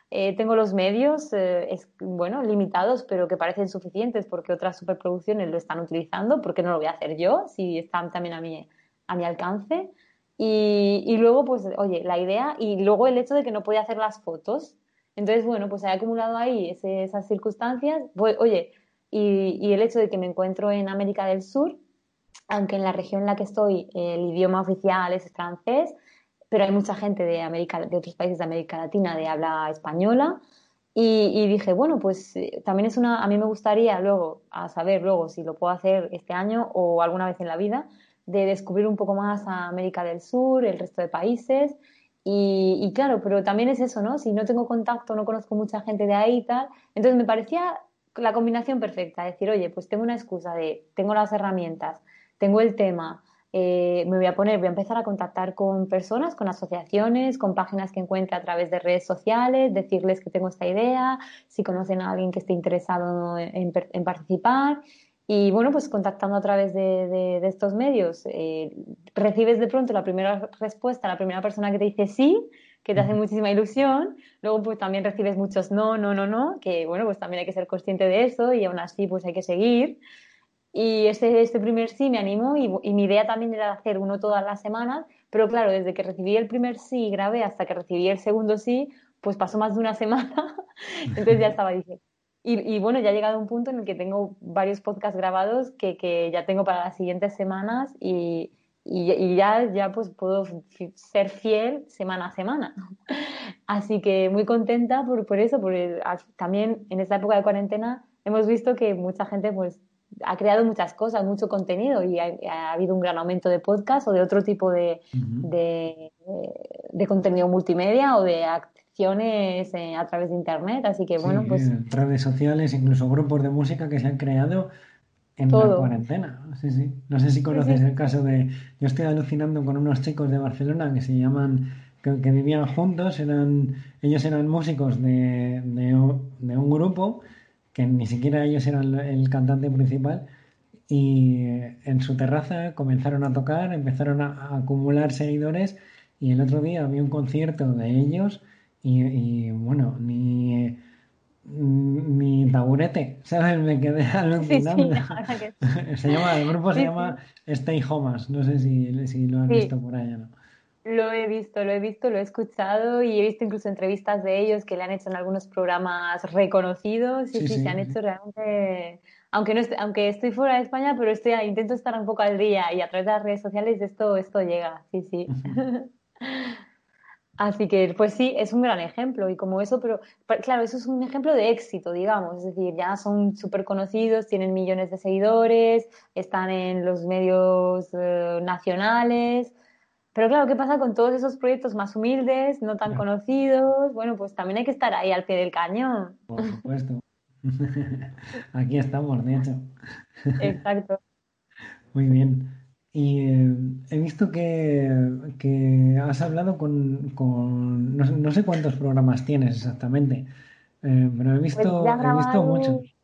eh, tengo los medios, eh, es, bueno, limitados, pero que parecen suficientes porque otras superproducciones lo están utilizando, ¿por qué no lo voy a hacer yo si están también a mi, a mi alcance? Y, y, luego, pues, oye, la idea y luego el hecho de que no podía hacer las fotos. Entonces, bueno, pues he acumulado ahí esas circunstancias. Oye, y, y el hecho de que me encuentro en América del Sur, aunque en la región en la que estoy el idioma oficial es francés, pero hay mucha gente de América, de otros países de América Latina de habla española. Y, dije, bueno, pues eh, también es una, a mí me gustaría luego, a saber luego si lo puedo hacer este año o alguna vez en la vida, de descubrir un poco más a América del Sur, el resto de países. Y, y, claro, pero también es eso, ¿no? Si no tengo contacto, no conozco mucha gente de ahí y tal. Entonces me parecía la combinación perfecta. Decir, oye, pues tengo una excusa de, tengo las herramientas, tengo el tema, eh, me voy a poner, voy a empezar a contactar con personas, con asociaciones, con páginas que encuentre a través de redes sociales, decirles que tengo esta idea, si conocen a alguien que esté interesado en, participar. Y bueno, pues contactando a través de, estos medios, eh, recibes de pronto la primera respuesta, la primera persona que te dice sí, que te hace muchísima ilusión. Luego, pues también recibes muchos no, no, no, no, que bueno, pues también hay que ser consciente de eso y aún así, pues hay que seguir. Y este, este primer sí me animó y, mi idea también era hacer uno todas las semanas, pero claro, desde que recibí el primer sí y grabé hasta que recibí el segundo sí, pues pasó más de una semana, entonces ya estaba diciendo. Y, bueno, ya ha llegado un punto en el que tengo varios podcasts grabados que, que ya tengo para las siguientes semanas y, y, ya, ya pues puedo ser fiel semana a semana. Así que muy contenta por, por eso, porque también en esta época de cuarentena hemos visto que mucha gente pues ha creado muchas cosas, mucho contenido y ha, habido un gran aumento de podcast o de otro tipo de, de, contenido multimedia o de acciones eh, a través de Internet. Así que, bueno, pues. Redes sociales, incluso grupos de música que se han creado en la cuarentena. Sí, sí. No sé si conoces el caso de. Yo estoy alucinando con unos chicos de Barcelona que se llaman. que, vivían juntos, eran ellos eran músicos de, de un grupo que ni siquiera ellos eran el cantante principal, y en su terraza comenzaron a tocar, empezaron a, acumular seguidores y el otro día había un concierto de ellos y, bueno, ni, ni taburete, ¿sabes? Me quedé alucinando. se llama, el grupo se llama Stay Homas, no sé si, si lo has visto por allá, ¿no? Lo he visto, lo he visto, lo he escuchado y he visto incluso entrevistas de ellos que le han hecho en algunos programas reconocidos. y sí, se han hecho realmente. Aunque, no aunque estoy fuera de España, pero estoy, intento estar un poco al día y a través de las redes sociales esto, esto llega. Sí, sí. Así que, pues sí, es un gran ejemplo. Y como eso, pero claro, eso es un ejemplo de éxito, digamos. Es decir, ya son súper conocidos, tienen millones de seguidores, están en los medios eh, nacionales. Pero claro, ¿qué pasa con todos esos proyectos más humildes, no tan conocidos? Bueno, pues también hay que estar ahí al pie del cañón. Por supuesto. Aquí estamos, de hecho. Exacto. Muy bien. Y eh, he visto que, has hablado con, no, sé cuántos programas tienes exactamente, eh, pero he visto, pues he visto muchos.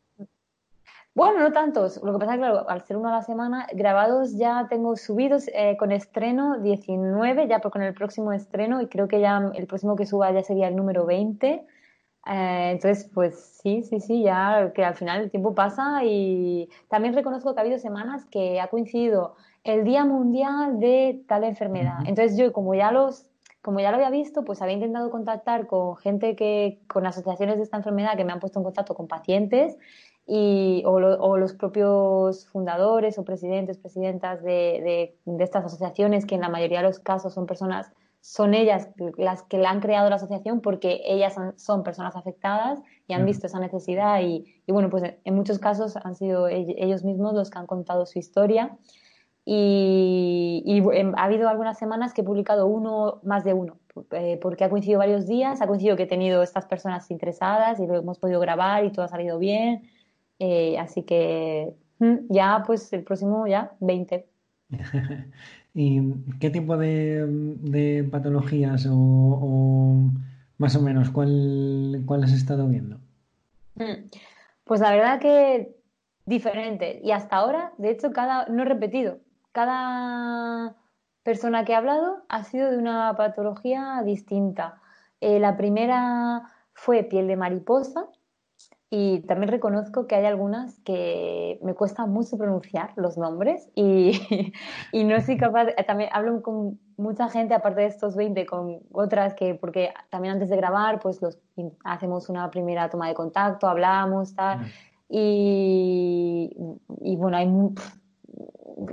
Bueno, no tantos. Lo que pasa es que, claro, al ser uno a la semana, grabados ya tengo subidos eh, con estreno 19, ya con el próximo estreno, y creo que ya el próximo que suba ya sería el número 20. Eh, entonces, pues sí, sí, sí, ya que al final el tiempo pasa y también reconozco que ha habido semanas que ha coincidido el Día Mundial de tal enfermedad. Entonces yo, como ya los como ya lo había visto, pues había intentado contactar con gente que, con asociaciones de esta enfermedad que me han puesto en contacto con pacientes y, o, los propios fundadores o presidentes, presidentas de, de, estas asociaciones, que en la mayoría de los casos son personas, son ellas las que la han creado la asociación porque ellas son, personas afectadas y han visto esa necesidad y, y, bueno, pues en muchos casos han sido ellos mismos los que han contado su historia. Y, y, ha habido algunas semanas que he publicado uno, más de uno, eh, porque ha coincidido varios días, ha coincidido que he tenido estas personas interesadas y lo hemos podido grabar y todo ha salido bien. Eh, así que mm, ya, pues el próximo ya, 20. ¿Y qué tipo de, patologías o, más o menos cuál, cuál has estado viendo? Mm, pues la verdad que diferente. Y hasta ahora, de hecho, cada, no he repetido, cada persona que ha hablado ha sido de una patología distinta. Eh, la primera fue piel de mariposa, y también reconozco que hay algunas que me cuesta mucho pronunciar los nombres y, y no soy capaz, también hablo con mucha gente, aparte de estos 20, con otras que, porque también antes de grabar, pues los, hacemos una primera toma de contacto, hablamos, tal. y, y bueno, hay...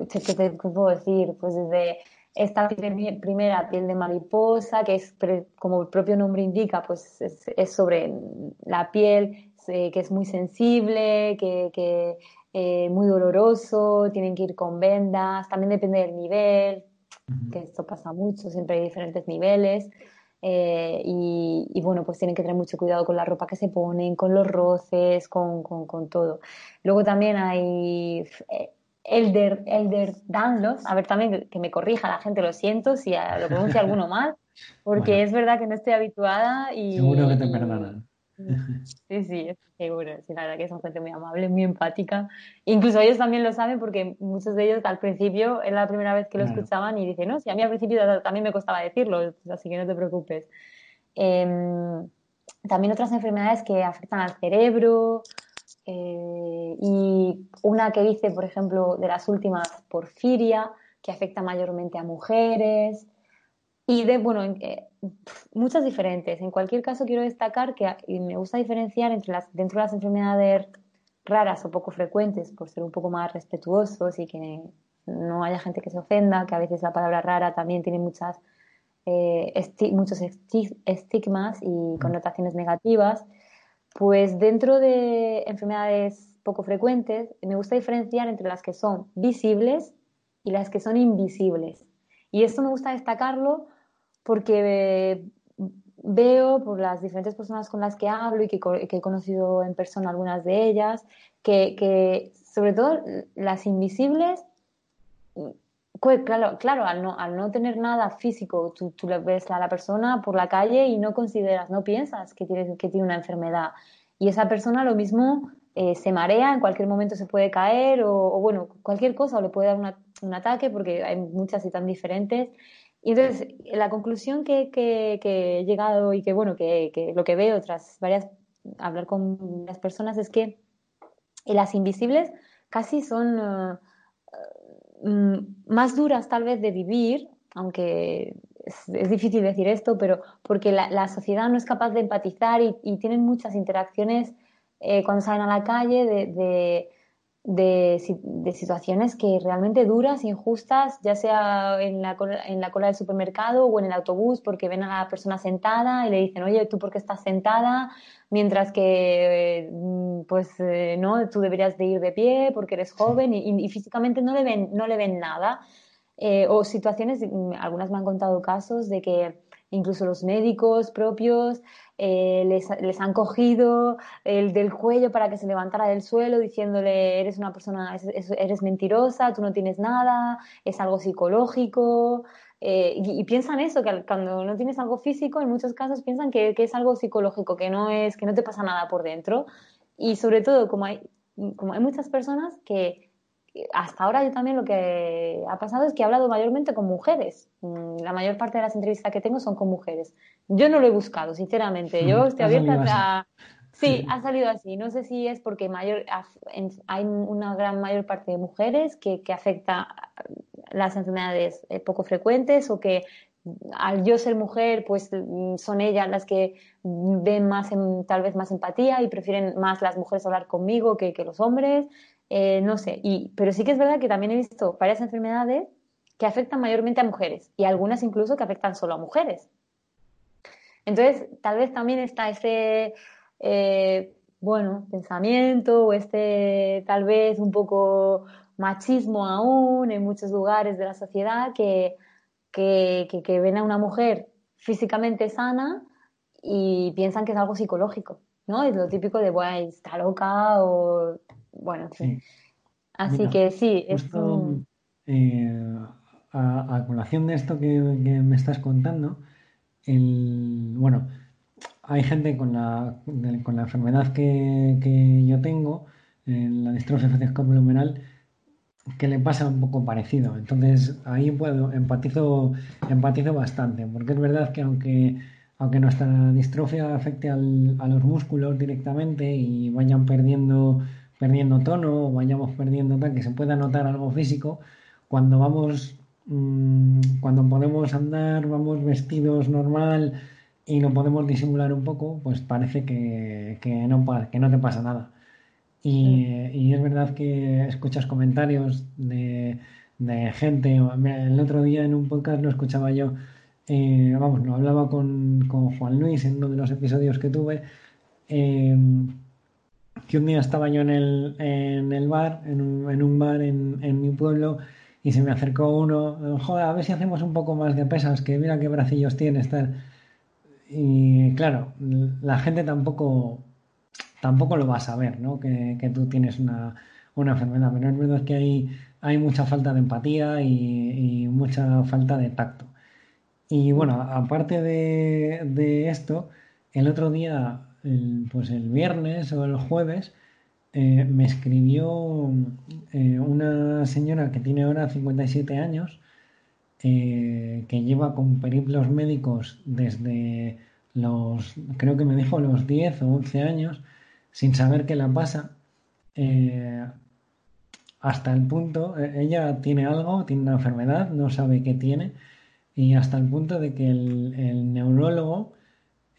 ¿Qué te puedo decir? Pues desde esta primera piel de mariposa, que es como el propio nombre indica, pues es, sobre la piel, que es muy sensible, que, que eh, muy doloroso, tienen que ir con vendas, también depende del nivel, que esto pasa mucho, siempre hay diferentes niveles. Eh, y, bueno, pues tienen que tener mucho cuidado con la ropa que se ponen, con los roces, con, con, con todo. Luego también hay eh, Elder, Elder Danlos, a ver también que, me corrija la gente, lo siento si lo pronuncia alguno mal, porque es verdad que no estoy habituada y... Seguro que te perdonan. Sí, sí, seguro. Sí, la verdad que son gente muy amable, muy empática. Incluso ellos también lo saben porque muchos de ellos al principio es la primera vez que lo escuchaban y dicen, no, si a mí al principio también me costaba decirlo, así que no te preocupes. Em, también otras enfermedades que afectan al cerebro, eh, y una que dice, por ejemplo, de las últimas, porfiria, que afecta mayormente a mujeres. Y de, bueno, eh, muchas diferentes. En cualquier caso, quiero destacar que me gusta diferenciar entre las, dentro de las enfermedades raras o poco frecuentes, por ser un poco más respetuosos y que no haya gente que se ofenda, que a veces la palabra rara también tiene muchas, eh, muchos estigmas y connotaciones negativas. Pues dentro de enfermedades poco frecuentes, me gusta diferenciar entre las que son visibles y las que son invisibles. Y esto me gusta destacarlo porque veo por las diferentes personas con las que hablo y que, he conocido en persona algunas de ellas, que, sobre todo las invisibles, claro, claro al, no, tener nada físico, tú, tú ves a la persona por la calle y no consideras, no piensas que tiene, que tiene una enfermedad. Y esa persona lo mismo eh, se marea, en cualquier momento se puede caer o, bueno, cualquier cosa, o le puede dar un ataque porque hay muchas y tan diferentes. Y entonces, la conclusión que, he llegado y que, bueno, que, lo que veo tras varias, hablar con las personas es que las invisibles casi son eh, más duras tal vez de vivir, aunque es, difícil decir esto, pero porque la, sociedad no es capaz de empatizar y, tienen muchas interacciones eh, cuando salen a la calle de, situaciones que realmente duras, injustas, ya sea en la, en la cola del supermercado o en el autobús, porque ven a la persona sentada y le dicen, oye, ¿tú por qué estás sentada? Mientras que, mm, pues, eh, no, tú deberías de ir de pie porque eres joven y, y, físicamente no le ven, no le ven nada. Eh, o situaciones, mm, algunas me han contado casos de que incluso los médicos propios eh, les, les, han cogido el del cuello para que se levantara del suelo diciéndole eres una persona, eres mentirosa, tú no tienes nada, es algo psicológico. Eh, y, piensan eso, que cuando no tienes algo físico, en muchos casos piensan que, que, es algo psicológico, que no es, que no te pasa nada por dentro. Y sobre todo, como hay, como hay muchas personas que hasta ahora yo también lo que ha pasado es que he hablado mayormente con mujeres. Mm, la mayor parte de las entrevistas que tengo son con mujeres. Yo no lo he buscado, sinceramente. Yo estoy abierta a... Sí, ha salido así. No sé si es porque mayor, hay una gran mayor parte de mujeres que, que afecta las enfermedades eh, poco frecuentes o que al yo ser mujer, pues mm, son ellas las que ven más, tal vez más empatía y prefieren más las mujeres hablar conmigo que, que los hombres. Eh, no sé, y, pero sí que es verdad que también he visto varias enfermedades que afectan mayormente a mujeres y algunas incluso que afectan solo a mujeres. Entonces, tal vez también está ese, eh, bueno, pensamiento o este tal vez un poco machismo aún en muchos lugares de la sociedad que, que, ven a una mujer físicamente sana y piensan que es algo psicológico, ¿no? Es lo típico de, bueno, está loca o bueno, sí. Así que sí, es eh, a, colación de esto que, me estás contando, el, bueno, hay gente con la, con la enfermedad que, yo tengo, la distrofia facioscapulohumeral, que le pasa un poco parecido. Entonces ahí puedo, empatizo, empatizo bastante, porque es verdad que aunque, aunque nuestra distrofia afecte a los músculos directamente y vayan perdiendo perdiendo tono o vayamos perdiendo tal, que se pueda notar algo físico, cuando vamos, mm, cuando podemos andar, vamos vestidos normal y no podemos disimular un poco, pues parece que, que, no, que no te pasa nada. Y, es verdad que escuchas comentarios de, gente. El otro día en un podcast lo escuchaba yo. Eh, vamos, no hablaba con, Juan Luis en uno de los episodios que tuve. Eh, que un día estaba yo en el, en el bar, en un, en un bar en, en, mi pueblo, y se me acercó uno, joder, a ver si hacemos un poco más de pesas, que mira qué bracillos tienes, tal. Y claro, la gente tampoco, tampoco lo va a saber, ¿no? Que, que tú tienes una, una, enfermedad. Pero es verdad que hay, hay mucha falta de empatía y, y mucha falta de tacto. Y bueno, aparte de, de esto, el otro día el, pues el viernes o el jueves, eh, me escribió eh, una señora que tiene ahora 57 años, eh, que lleva con periplos médicos desde los, creo que me dijo los 10 o 11 años, sin saber qué la pasa, hasta el punto, ella tiene algo, tiene una enfermedad, no sabe qué tiene, y hasta el punto de que el neurólogo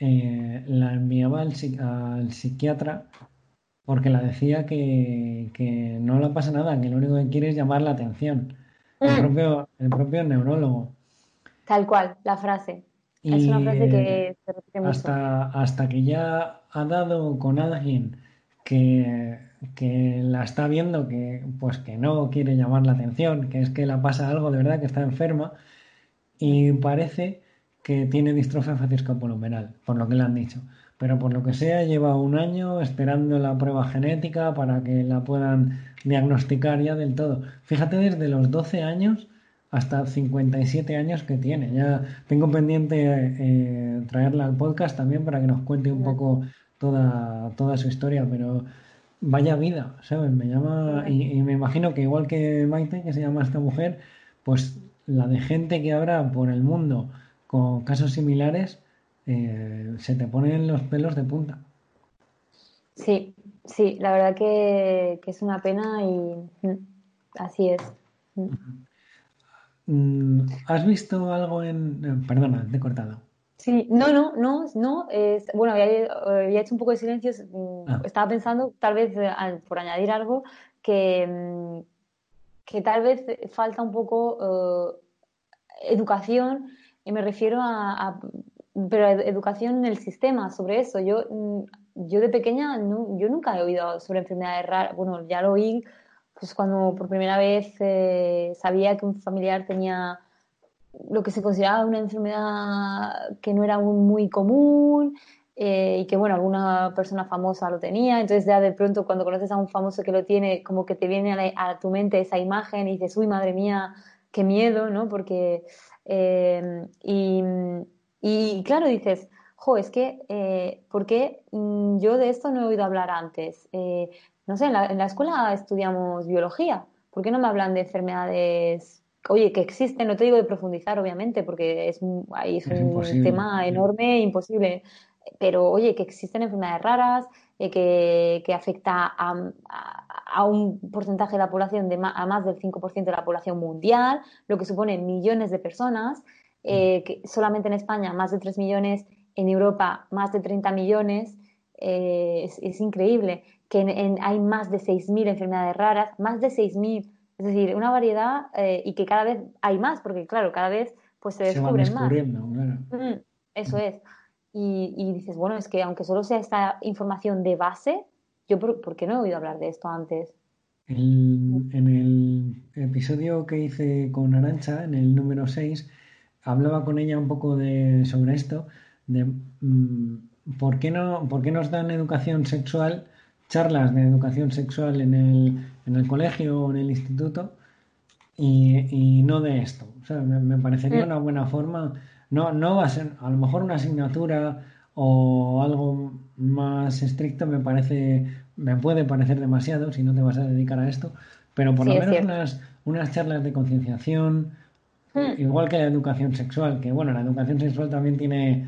eh, la enviaba al, psiquiatra porque la decía que, no le pasa nada, que lo único que quiere es llamar la atención. El, mm. propio, el propio neurólogo. Tal cual, la frase. es una frase que se repite mucho. Hasta, hasta que ya ha dado con alguien que, que la está viendo que pues que no quiere llamar la atención, que es que la pasa algo de verdad, que está enferma, y parece que tiene distrofia facioscapolumeral, por lo que le han dicho. Pero por lo que sea, lleva un año esperando la prueba genética para que la puedan diagnosticar ya del todo. Fíjate, desde los 12 años hasta 57 años que tiene. Ya tengo pendiente eh, traerla al podcast también para que nos cuente un poco toda, toda su historia, pero vaya vida, ¿sabes? Me llama y, y, me imagino que igual que Maite, que se llama esta mujer, pues la de gente que habrá por el mundo con casos similares, eh, se te ponen los pelos de punta. Sí, sí, la verdad que, es una pena y mm, así es. Mm, ¿Has visto algo en... Eh, perdona, te he cortado. Sí, no, no, no, no. Es, bueno, había, hecho un poco de silencio. Mm, ah. Estaba pensando, tal vez, eh, por añadir algo, que, que tal vez falta un poco educación y me refiero a, pero educación en el sistema sobre eso. Yo, mm, yo de pequeña, yo nunca he oído sobre enfermedades raras. Bueno, ya lo oí pues cuando por primera vez eh, sabía que un familiar tenía lo que se consideraba una enfermedad que no era muy común eh, y que, bueno, alguna persona famosa lo tenía. Entonces, ya de pronto, cuando conoces a un famoso que lo tiene, como que te viene a, a tu mente esa imagen y dices, uy, madre mía, qué miedo, ¿no? Porque Em, y, claro, dices, jo, es que, eh, ¿por qué mm, yo de esto no he oído hablar antes? Eh, no sé, en la, escuela estudiamos biología, ¿por qué no me hablan de enfermedades? Oye, que existen, no te digo de profundizar, obviamente, porque es, ahí es, un tema enorme, imposible. Pero, oye, que existen enfermedades raras, eh, que, que, afecta a, a un porcentaje de la población, de a más del 5% de la población mundial, lo que supone millones de personas, eh, que solamente en España más de 3 millones, en Europa más de 30 millones, eh, es, increíble, que hay más de 6.000 enfermedades raras, más de 6.000, es decir, una variedad eh, y que cada vez hay más, porque claro, cada vez pues se descubren más. Mm, eso es. Y, y dices, bueno, es que aunque solo sea esta información de base, yo, por, qué no he oído hablar de esto antes? en el episodio que hice con Arancha, en el número 6, hablaba con ella un poco de, sobre esto, de mm, ¿por, qué no, por qué nos dan educación sexual, charlas de educación sexual en el, en el colegio o en el instituto y, no de esto. O sea, me, parecería mm. una buena forma, no, no va a ser, a lo mejor una asignatura o algo más estricto me parece, me puede parecer demasiado si no te vas a dedicar a esto, pero por lo menos unas, unas charlas de concienciación, hmm. igual que la educación sexual, que bueno, la educación sexual también tiene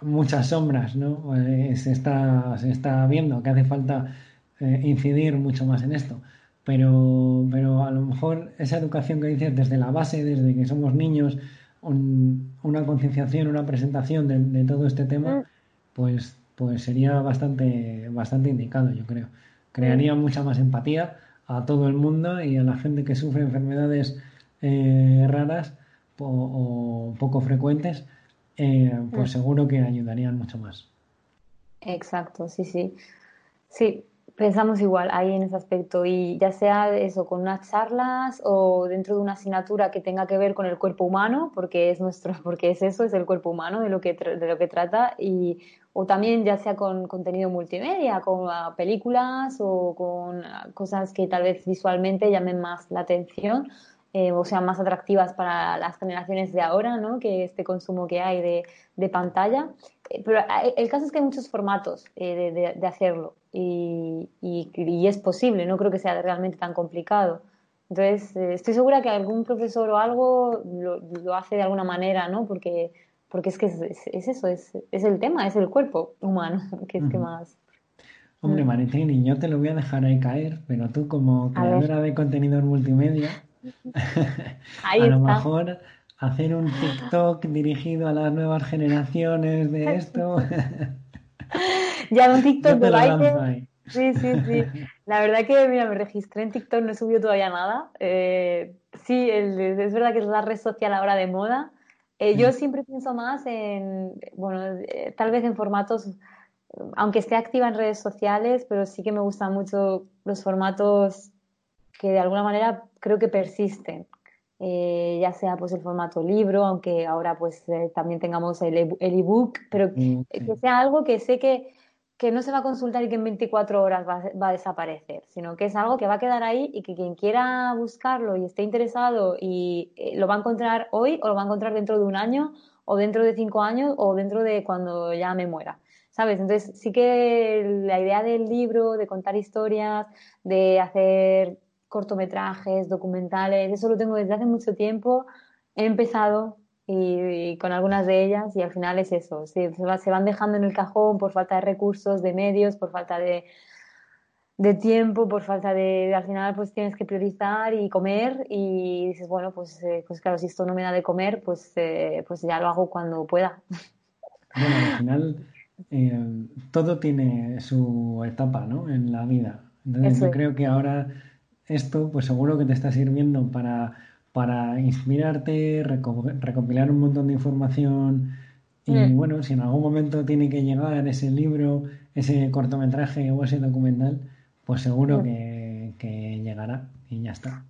muchas sombras, ¿no? Eh, se, está, se está viendo que hace falta eh, incidir mucho más en esto. Pero, pero a lo mejor esa educación que dices desde la base, desde que somos niños, una concienciación, una presentación de, todo este tema, mm. pues, pues sería bastante, bastante indicado, yo creo. crearía mucha más empatía a todo el mundo y a la gente que sufre enfermedades eh, raras o, poco frecuentes, eh, pues mm. seguro que ayudarían mucho más. Exacto, sí, sí. Sí, pensamos igual ahí en ese aspecto y ya sea eso con unas charlas o dentro de una asignatura que tenga que ver con el cuerpo humano porque es nuestro porque es eso es el cuerpo humano de lo que de lo que trata y o también ya sea con contenido multimedia con ah, películas o con ah, cosas que tal vez visualmente llamen más la atención eh, o sean más atractivas para las generaciones de ahora, ¿no? Que este consumo que hay de, de pantalla. Eh, pero eh, el caso es que hay muchos formatos de, de, hacerlo y, y, es posible, no creo que sea realmente tan complicado. Entonces, estoy segura que algún profesor o algo lo, lo, hace de alguna manera, ¿no? Porque, porque es que es, es eso, es, es, el tema, es el cuerpo humano, que es que más... Hombre, mm. Maritrini, yo te lo voy a dejar ahí caer, pero tú como creadora de contenidos multimedia, a lo mejor hacer un TikTok dirigido a las nuevas generaciones de esto. ya un TikTok de baile. Sí, sí, sí. La verdad que, mira, me registré en TikTok, no he subido todavía nada. Eh, sí, es verdad que es la red social ahora de moda. Eh, yo mm. siempre pienso más en, bueno, eh, tal vez en formatos, aunque esté activa en redes sociales, pero sí que me gustan mucho los formatos que de alguna manera creo que persisten. Eh, ya sea pues el formato libro, aunque ahora pues eh, también tengamos el e-, ebook, pero mm, que sea algo que sé que, que, no se va a consultar y que en 24 horas va, va, a desaparecer, sino que es algo que va a quedar ahí y que quien quiera buscarlo y esté interesado y eh, lo va a encontrar hoy o lo va a encontrar dentro de un año o dentro de cinco años o dentro de cuando ya me muera. ¿Sabes? Entonces sí que la idea del libro, de contar historias, de hacer cortometrajes, documentales, eso lo tengo desde hace mucho tiempo. He empezado y, con algunas de ellas y al final es eso, se, se, van dejando en el cajón por falta de recursos, de medios, por falta de, de tiempo, por falta de, al final pues tienes que priorizar y comer y dices, bueno, pues, eh, pues claro, si esto no me da de comer, pues, eh, pues ya lo hago cuando pueda. Bueno, al final eh, todo tiene su etapa, ¿no? En la vida. Entonces yo creo que ahora esto pues seguro que te está sirviendo para, para inspirarte, recopilar un montón de información y mm. bueno, si en algún momento tiene que llegar ese libro, ese cortometraje o ese documental, pues seguro mm. que, que llegará y ya está.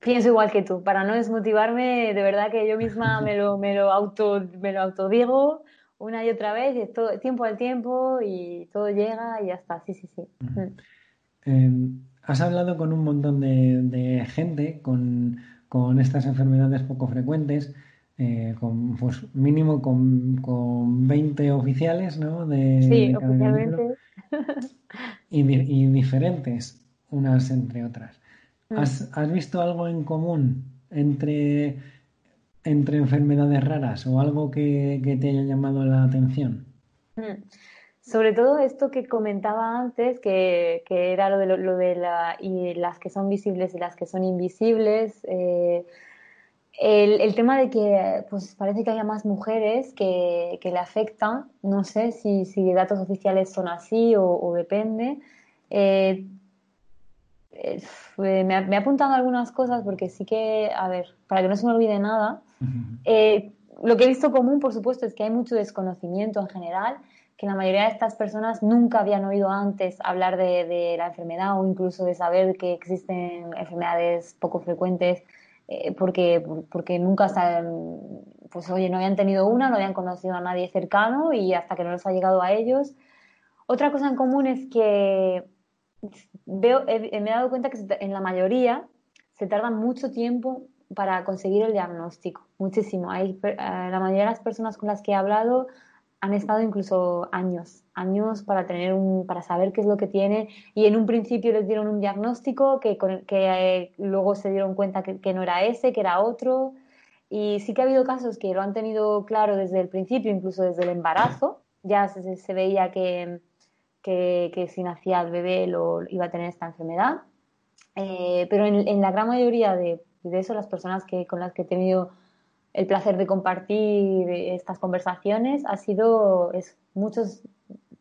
Pienso igual que tú, para no desmotivarme, de verdad que yo misma me lo, me lo auto me lo autodigo una y otra vez, y todo, tiempo al tiempo y todo llega y ya está, sí, sí, sí. Em, has hablado con un montón de, gente con, estas enfermedades poco frecuentes, eh, con, pues mínimo con, con 20 oficiales, ¿no? De, sí, oficialmente. Y, diferentes unas entre otras. Mm. ¿Has, visto algo en común entre, entre enfermedades raras o algo que, te haya llamado la atención? Sobre todo esto que comentaba antes, que, era lo de, lo, de la, y las que son visibles y las que son invisibles. Eh, el, tema de que pues parece que haya más mujeres que, le afectan, no sé si, si datos oficiales son así o, depende. Eh, eh, me, ha, me, apuntado algunas cosas porque sí que, a ver, para que no se me olvide nada, lo que he visto común, por supuesto, es que hay mucho desconocimiento en general que la mayoría de estas personas nunca habían oído antes hablar de, la enfermedad o incluso de saber que existen enfermedades poco frecuentes eh, porque, porque nunca pues oye, no habían tenido una, no habían conocido a nadie cercano y hasta que no les ha llegado a ellos. Otra cosa en común es que veo, me he dado cuenta que en la mayoría se tarda mucho tiempo para conseguir el diagnóstico, muchísimo. Hay, eh, la mayoría de las personas con las que he hablado han estado incluso años, años para tener un, para saber qué es lo que tiene. Y en un principio les dieron un diagnóstico que, que eh, luego se dieron cuenta que, no era ese, que era otro. Y sí que ha habido casos que lo han tenido claro desde el principio, incluso desde el embarazo, ya se, veía que, que, si nacía el bebé lo, iba a tener esta enfermedad, eh, pero en, la gran mayoría de, de eso las personas que, con las que he tenido el placer de compartir estas conversaciones ha sido es, muchos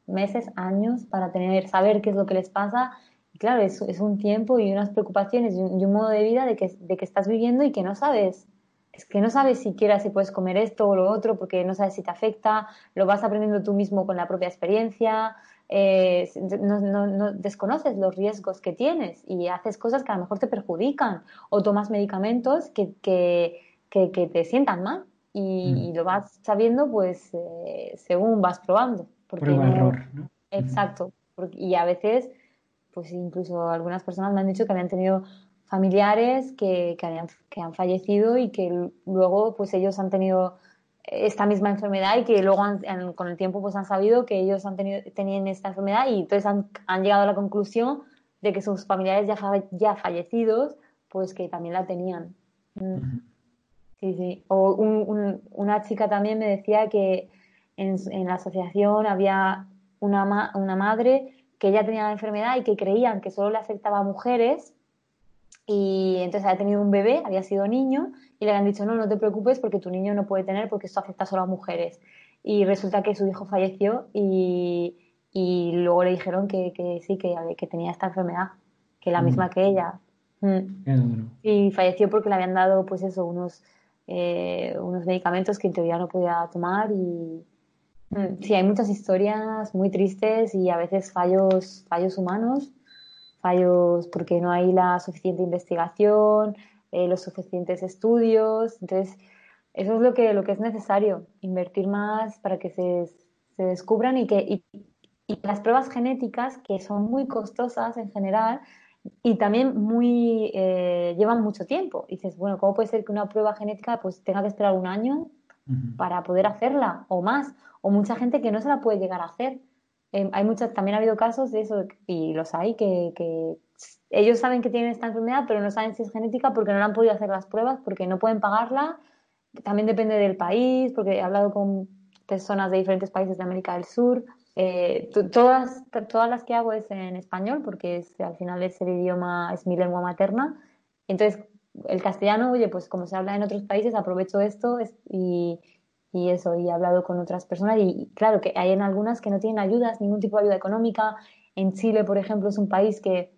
meses, años para tener, saber qué es lo que les pasa. Claro, es, es, un tiempo y unas preocupaciones y un, modo de vida de que, de que estás viviendo y que no sabes. Es que no sabes siquiera si puedes comer esto o lo otro porque no sabes si te afecta, lo vas aprendiendo tú mismo con la propia experiencia, eh, no, no, no, desconoces los riesgos que tienes y haces cosas que a lo mejor te perjudican o tomas medicamentos que, que, que, que te sientan mal y, mm. lo vas sabiendo pues eh, según vas probando. Prueba error, ¿no? Exacto. y a veces, pues incluso algunas personas me han dicho que habían tenido familiares que, que, habían, que han fallecido y que luego pues ellos han tenido esta misma enfermedad y que luego con el tiempo pues han sabido que ellos han tenido tenían esta enfermedad y entonces han, han llegado a la conclusión de que sus familiares ya, ya fallecidos pues que también la tenían. Mm. Sí, sí. O un, una chica también me decía que en, en la asociación había una, una madre que ella tenía la enfermedad y que creían que solo le afectaba a mujeres y entonces había tenido un bebé, había sido niño y le habían dicho, no, no te preocupes porque tu niño no puede tener porque esto afecta solo a mujeres. Y resulta que su hijo falleció y, y luego le dijeron que, que sí, que, que, tenía esta enfermedad, que la mm. misma que ella. Mm. Y falleció porque le habían dado, pues eso, unos, eh, unos medicamentos que en teoría no podía tomar y, mm, Sí, hay muchas historias muy tristes y a veces fallos, fallos humanos, fallos porque no hay la suficiente investigación, eh, los suficientes estudios. Entonces, eso es lo que, lo que es necesario, invertir más para que se, se descubran y que y, las pruebas genéticas, que son muy costosas en general, y también muy eh, llevan mucho tiempo. Y dices, bueno, ¿cómo puede ser que una prueba genética pues tenga que esperar un año para poder hacerla o más? O mucha gente que no se la puede llegar a hacer. Em, hay muchas, también ha habido casos de eso, y los hay, que, que, ellos saben que tienen esta enfermedad, pero no saben si es genética porque no le han podido hacer las pruebas, porque no pueden pagarla. También depende del país, porque he hablado con personas de diferentes países de América del Sur. Eh, todas, todas las que hago es en español, porque es, al final es el idioma, es mi lengua materna. Entonces, el castellano, oye, pues como se habla en otros países, aprovecho esto y, y eso, y he hablado con otras personas. Y claro, que hay en algunas que no tienen ayudas, ningún tipo de ayuda económica. En Chile, por ejemplo, es un país que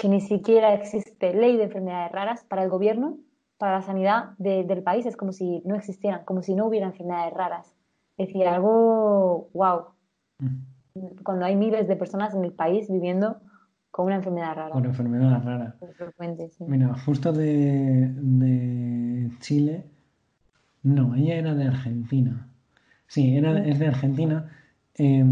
que ni siquiera existe ley de enfermedades raras para el gobierno, para la sanidad del país, es como si no existieran, como si no hubiera enfermedades raras. Es decir, algo wow. Cuando hay miles de personas en el país viviendo con una enfermedad rara. Con enfermedad rara. Mira, justo de, de, Chile. No, ella era de Argentina. Sí, era, es de Argentina. Eh,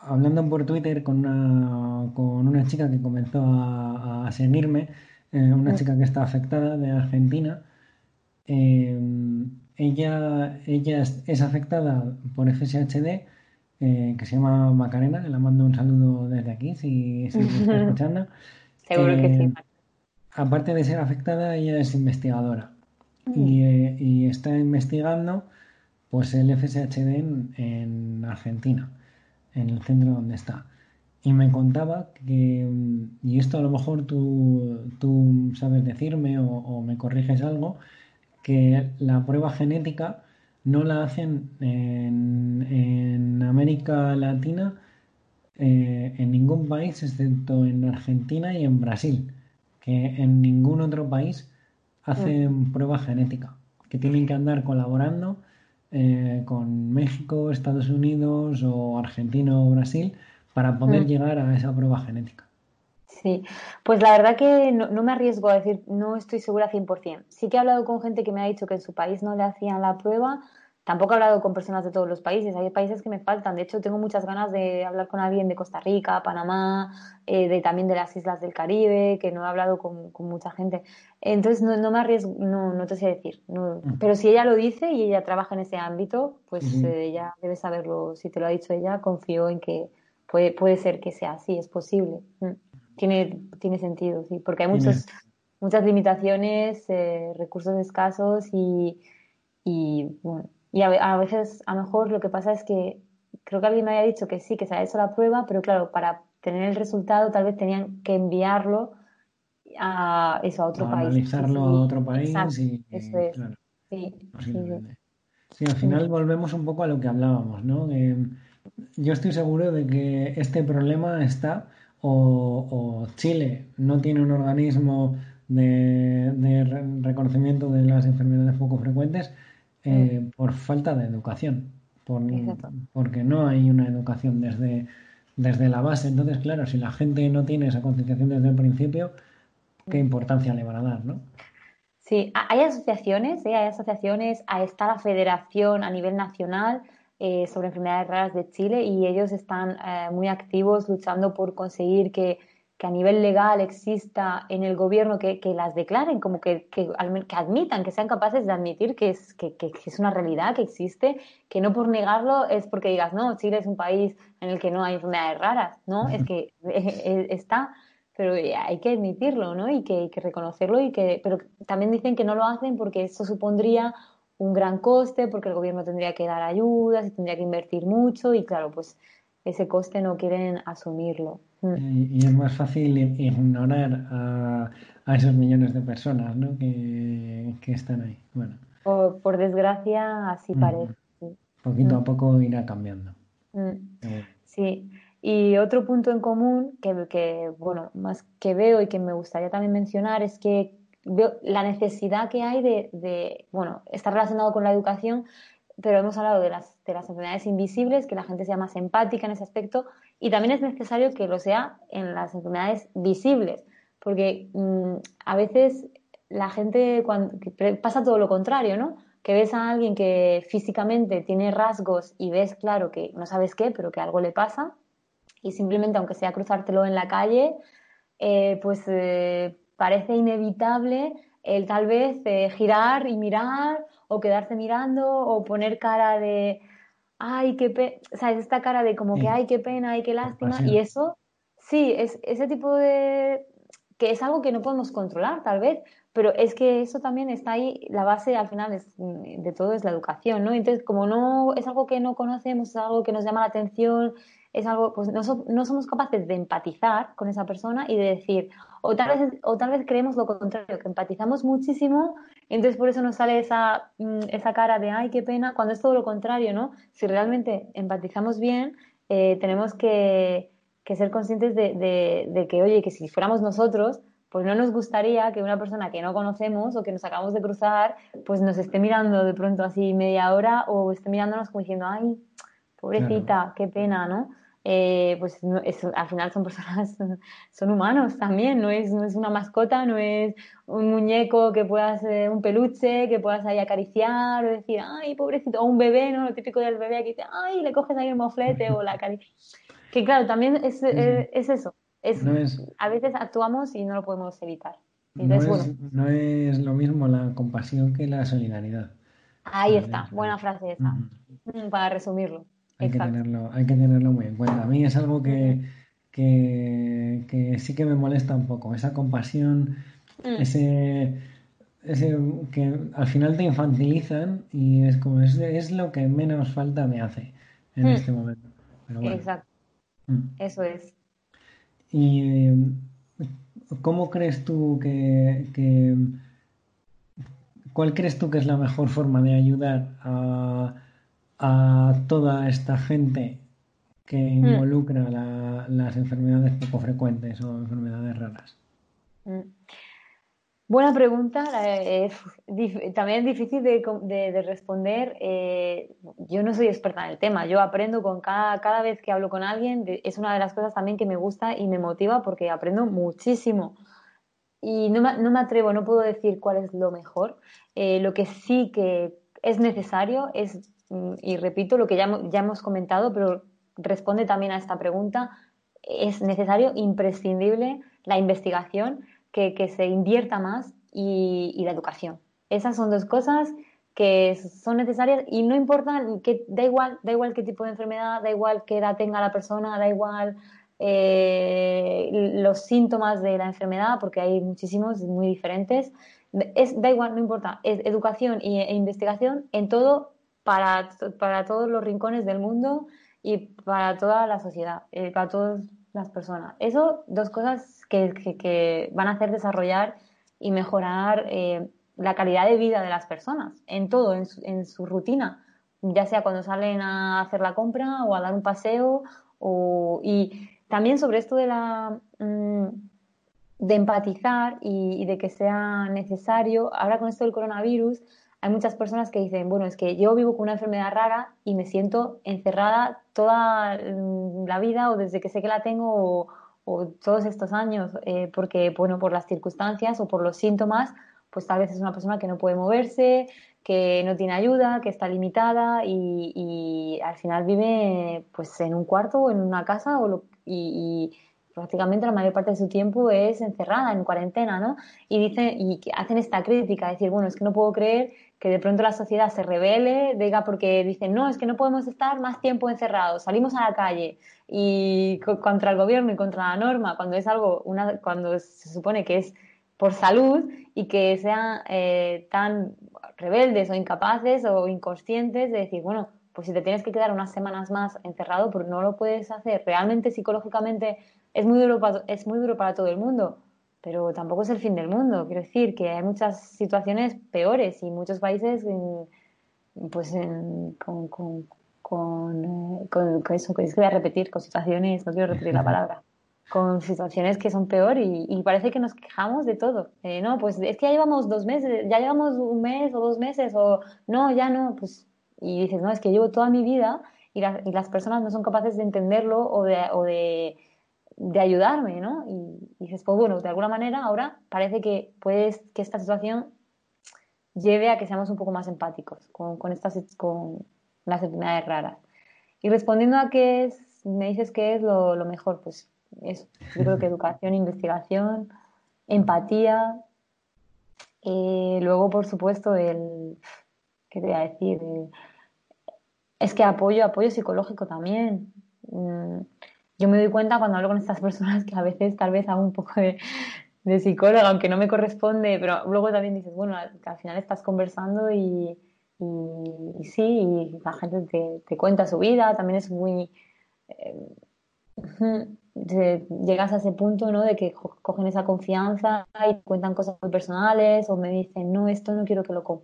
hablando por Twitter con una, con una chica que comenzó a, seguirme, eh, una chica que está afectada de Argentina. Eh, ella ella es, afectada por FSHD, eh, que se llama Macarena, le mando un saludo desde aquí si, si está escuchando. Seguro que sí. Aparte de ser afectada, ella es investigadora y, y, está investigando pues el FSHD en Argentina en el centro donde está. Y me contaba que, y esto a lo mejor tú, tú sabes decirme o, me corriges algo, que la prueba genética no la hacen en, en América Latina eh, en ningún país excepto en Argentina y en Brasil, que en ningún otro país hacen mm. prueba genética, que tienen que andar colaborando eh, con México, Estados Unidos o Argentina o Brasil para poder mm. llegar a esa prueba genética. Sí, pues la verdad que no, no, me arriesgo a decir, no estoy segura 100%. Sí que he hablado con gente que me ha dicho que en su país no le hacían la prueba Tampoco he hablado con personas de todos los países, hay países que me faltan. De hecho, tengo muchas ganas de hablar con alguien de Costa Rica, Panamá, eh, de, también de las islas del Caribe, que no he hablado con, mucha gente. Entonces, no, no me arriesgo, no, no te sé decir. pero si ella lo dice y ella trabaja en ese ámbito, pues eh, ella debe saberlo. Si te lo ha dicho ella, confío en que puede, puede ser que sea así, es posible. Mm. Tiene, tiene sentido, sí, porque hay muchos, muchas limitaciones, eh, recursos escasos y, y bueno, y a, veces, a lo mejor lo que pasa es que creo que alguien me había dicho que sí, que se ha hecho la prueba, pero claro, para tener el resultado tal vez tenían que enviarlo a eso a otro país. Analizarlo a otro país y, eso es. Claro, sí, sí, al final volvemos un poco a lo que hablábamos, ¿no? yo estoy seguro de que este problema está o, Chile no tiene un organismo de, reconocimiento de las enfermedades poco frecuentes eh, mm. por falta de educación, porque no hay una educación desde, desde la base. Entonces, claro, si la gente no tiene esa concienciación desde el principio, ¿qué mm. importancia le van a dar? ¿no? Sí, hay asociaciones, ¿eh? hay asociaciones, está la federación a nivel nacional eh, sobre enfermedades raras de Chile y ellos están eh, muy activos luchando por conseguir que, que, a nivel legal exista en el gobierno que, que las declaren, como que, que, admitan, que sean capaces de admitir que es, que, es una realidad, que existe, que no por negarlo es porque digas, no, Chile es un país en el que no hay enfermedades raras, ¿no? Es que está pero hay que admitirlo, ¿no? Y que, hay que reconocerlo y que, pero también dicen que no lo hacen porque eso supondría un gran coste porque el gobierno tendría que dar ayudas y tendría que invertir mucho y claro, pues ese coste no quieren asumirlo. Mm. Y, es más fácil ignorar a, esos millones de personas ¿no? que, están ahí. Bueno. Por, desgracia, así mm. parece. Poquito a mm. poco irá cambiando. Sí. Y otro punto en común que, que, bueno, más que veo y que me gustaría también mencionar es que veo la necesidad que hay de, bueno, está relacionado con la educación, pero hemos hablado de las, de las enfermedades invisibles, que la gente sea más empática en ese aspecto, y también es necesario que lo sea en las enfermedades visibles, porque mm, a veces la gente cuando, pasa todo lo contrario, ¿no? Que ves a alguien que físicamente tiene rasgos y ves claro que no sabes qué, pero que algo le pasa, y simplemente, aunque sea cruzártelo en la calle, eh, pues eh, parece inevitable el tal vez eh, girar y mirar o quedarse mirando o poner cara de ay qué pena, sabes esta cara de como que ay qué pena, ay qué lástima y eso sí es ese tipo de que es algo que no podemos controlar tal vez pero es que eso también está ahí la base al final de todo es la educación no entonces como no es algo que no conocemos es algo que nos llama la atención es algo, pues no, no, somos capaces de empatizar con esa persona y de decir, o tal vez, o tal vez creemos lo contrario, que empatizamos muchísimo, entonces por eso nos sale esa, mm, esa cara de, ay, qué pena, cuando es todo lo contrario, ¿no? Si realmente empatizamos bien, eh, tenemos que, que, ser conscientes de, de, de que, oye, que si fuéramos nosotros, pues no nos gustaría que una persona que no conocemos o que nos acabamos de cruzar, pues nos esté mirando de pronto así media hora o esté mirándonos como diciendo, ay, pobrecita, qué pena, ¿no? Eh, pues al final son personas, son humanos también, no es, no es una mascota, no es un muñeco que puedas, eh, un peluche que puedas ahí acariciar o decir, ay, pobrecito, o un bebé, ¿no? Lo típico del bebé que dice, ay, le coges ahí el moflete o la. Que claro, también es, eh, es, eso, es, a veces actuamos y no lo podemos evitar. no, es, no es lo mismo la compasión que la solidaridad. Ahí está, buena frase esa, mm, para resumirlo. Hay que, tenerlo, hay que tenerlo muy en cuenta. A mí es algo que, que, sí que me molesta un poco, esa compasión, mm. ese, ese que al final te infantilizan y es como es, es lo que menos falta me hace en mm. este momento. Exacto. Mm. Eso es. ¿Y cómo crees tú que, que, cuál crees tú que es la mejor forma de ayudar a a toda esta gente que hmm. involucra las enfermedades poco frecuentes o enfermedades raras? Hmm. Buena pregunta, eh, también es difícil de, responder. Eh, yo no soy experta en el tema, yo aprendo con cada, cada vez que hablo con alguien, es una de las cosas también que me gusta y me motiva porque aprendo muchísimo. Y no me, no me atrevo, no puedo decir cuál es lo mejor. Eh, lo que sí que es necesario es Mm, y repito lo que ya, hemos comentado, pero responde también a esta pregunta, es necesario, imprescindible, la investigación, que, se invierta más y, la educación. Esas son dos cosas que son necesarias y no importa, que, da, igual, da igual qué tipo de enfermedad, da igual qué edad tenga la persona, da igual eh, los síntomas de la enfermedad, porque hay muchísimos muy diferentes. Es, da igual, no importa, es educación e investigación en todo para, para todos los rincones del mundo y para toda la sociedad, eh, para todas las personas. Eso, dos cosas que, que, van a hacer desarrollar y mejorar eh, la calidad de vida de las personas en todo, en su, en su, rutina, ya sea cuando salen a hacer la compra o a dar un paseo o, y también sobre esto de la mm, de empatizar y, de que sea necesario, ahora con esto del coronavirus, hay muchas personas que dicen, bueno, es que yo vivo con una enfermedad rara y me siento encerrada toda mm, la vida o desde que sé que la tengo o, todos estos años, eh, porque, bueno, por las circunstancias o por los síntomas, pues tal vez es una persona que no puede moverse, que no tiene ayuda, que está limitada y, al final vive pues en un cuarto o en una casa o y prácticamente la mayor parte de su tiempo es encerrada en cuarentena, ¿no? Y dicen y hacen esta crítica, decir, bueno, es que no puedo creer que de pronto la sociedad se revele, diga porque dicen, no, es que no podemos estar más tiempo encerrados, salimos a la calle y contra el gobierno y contra la norma, cuando es algo, una, cuando se supone que es por salud y que sean eh, tan rebeldes o incapaces o inconscientes de decir, bueno, pues si te tienes que quedar unas semanas más encerrado, pues no lo puedes hacer. Realmente psicológicamente es muy duro para, es muy duro para todo el mundo, pero tampoco es el fin del mundo. Quiero decir que hay muchas situaciones peores y muchos países pues con, con, con, eh, con, eso, que es que voy a repetir, con situaciones, no quiero repetir la palabra, con situaciones que son peor y, parece que nos quejamos de todo. Eh, no, pues es que ya llevamos dos meses, ya llevamos un mes o dos meses o no, ya no, pues y dices, no, es que llevo toda mi vida y, y las personas no son capaces de entenderlo o de, o de de ayudarme, ¿no? Y, dices, pues bueno, de alguna manera ahora parece que puedes, que esta situación lleve a que seamos un poco más empáticos con, con estas, con las enfermedades raras. Y respondiendo a qué es, me dices que es lo, mejor, pues es, yo creo que educación, investigación, empatía, eh, luego, por supuesto, el, ¿qué te voy a decir? es que apoyo, apoyo psicológico también. Mm, yo me doy cuenta cuando hablo con estas personas que a veces tal vez hago un poco de, psicóloga, aunque no me corresponde, pero luego también dices, bueno, al, final estás conversando y, y, sí, y la gente te, cuenta su vida, también es muy... Eh, llegas a ese punto, ¿no? De que cogen esa confianza y cuentan cosas muy personales o me dicen, no, esto no quiero que lo...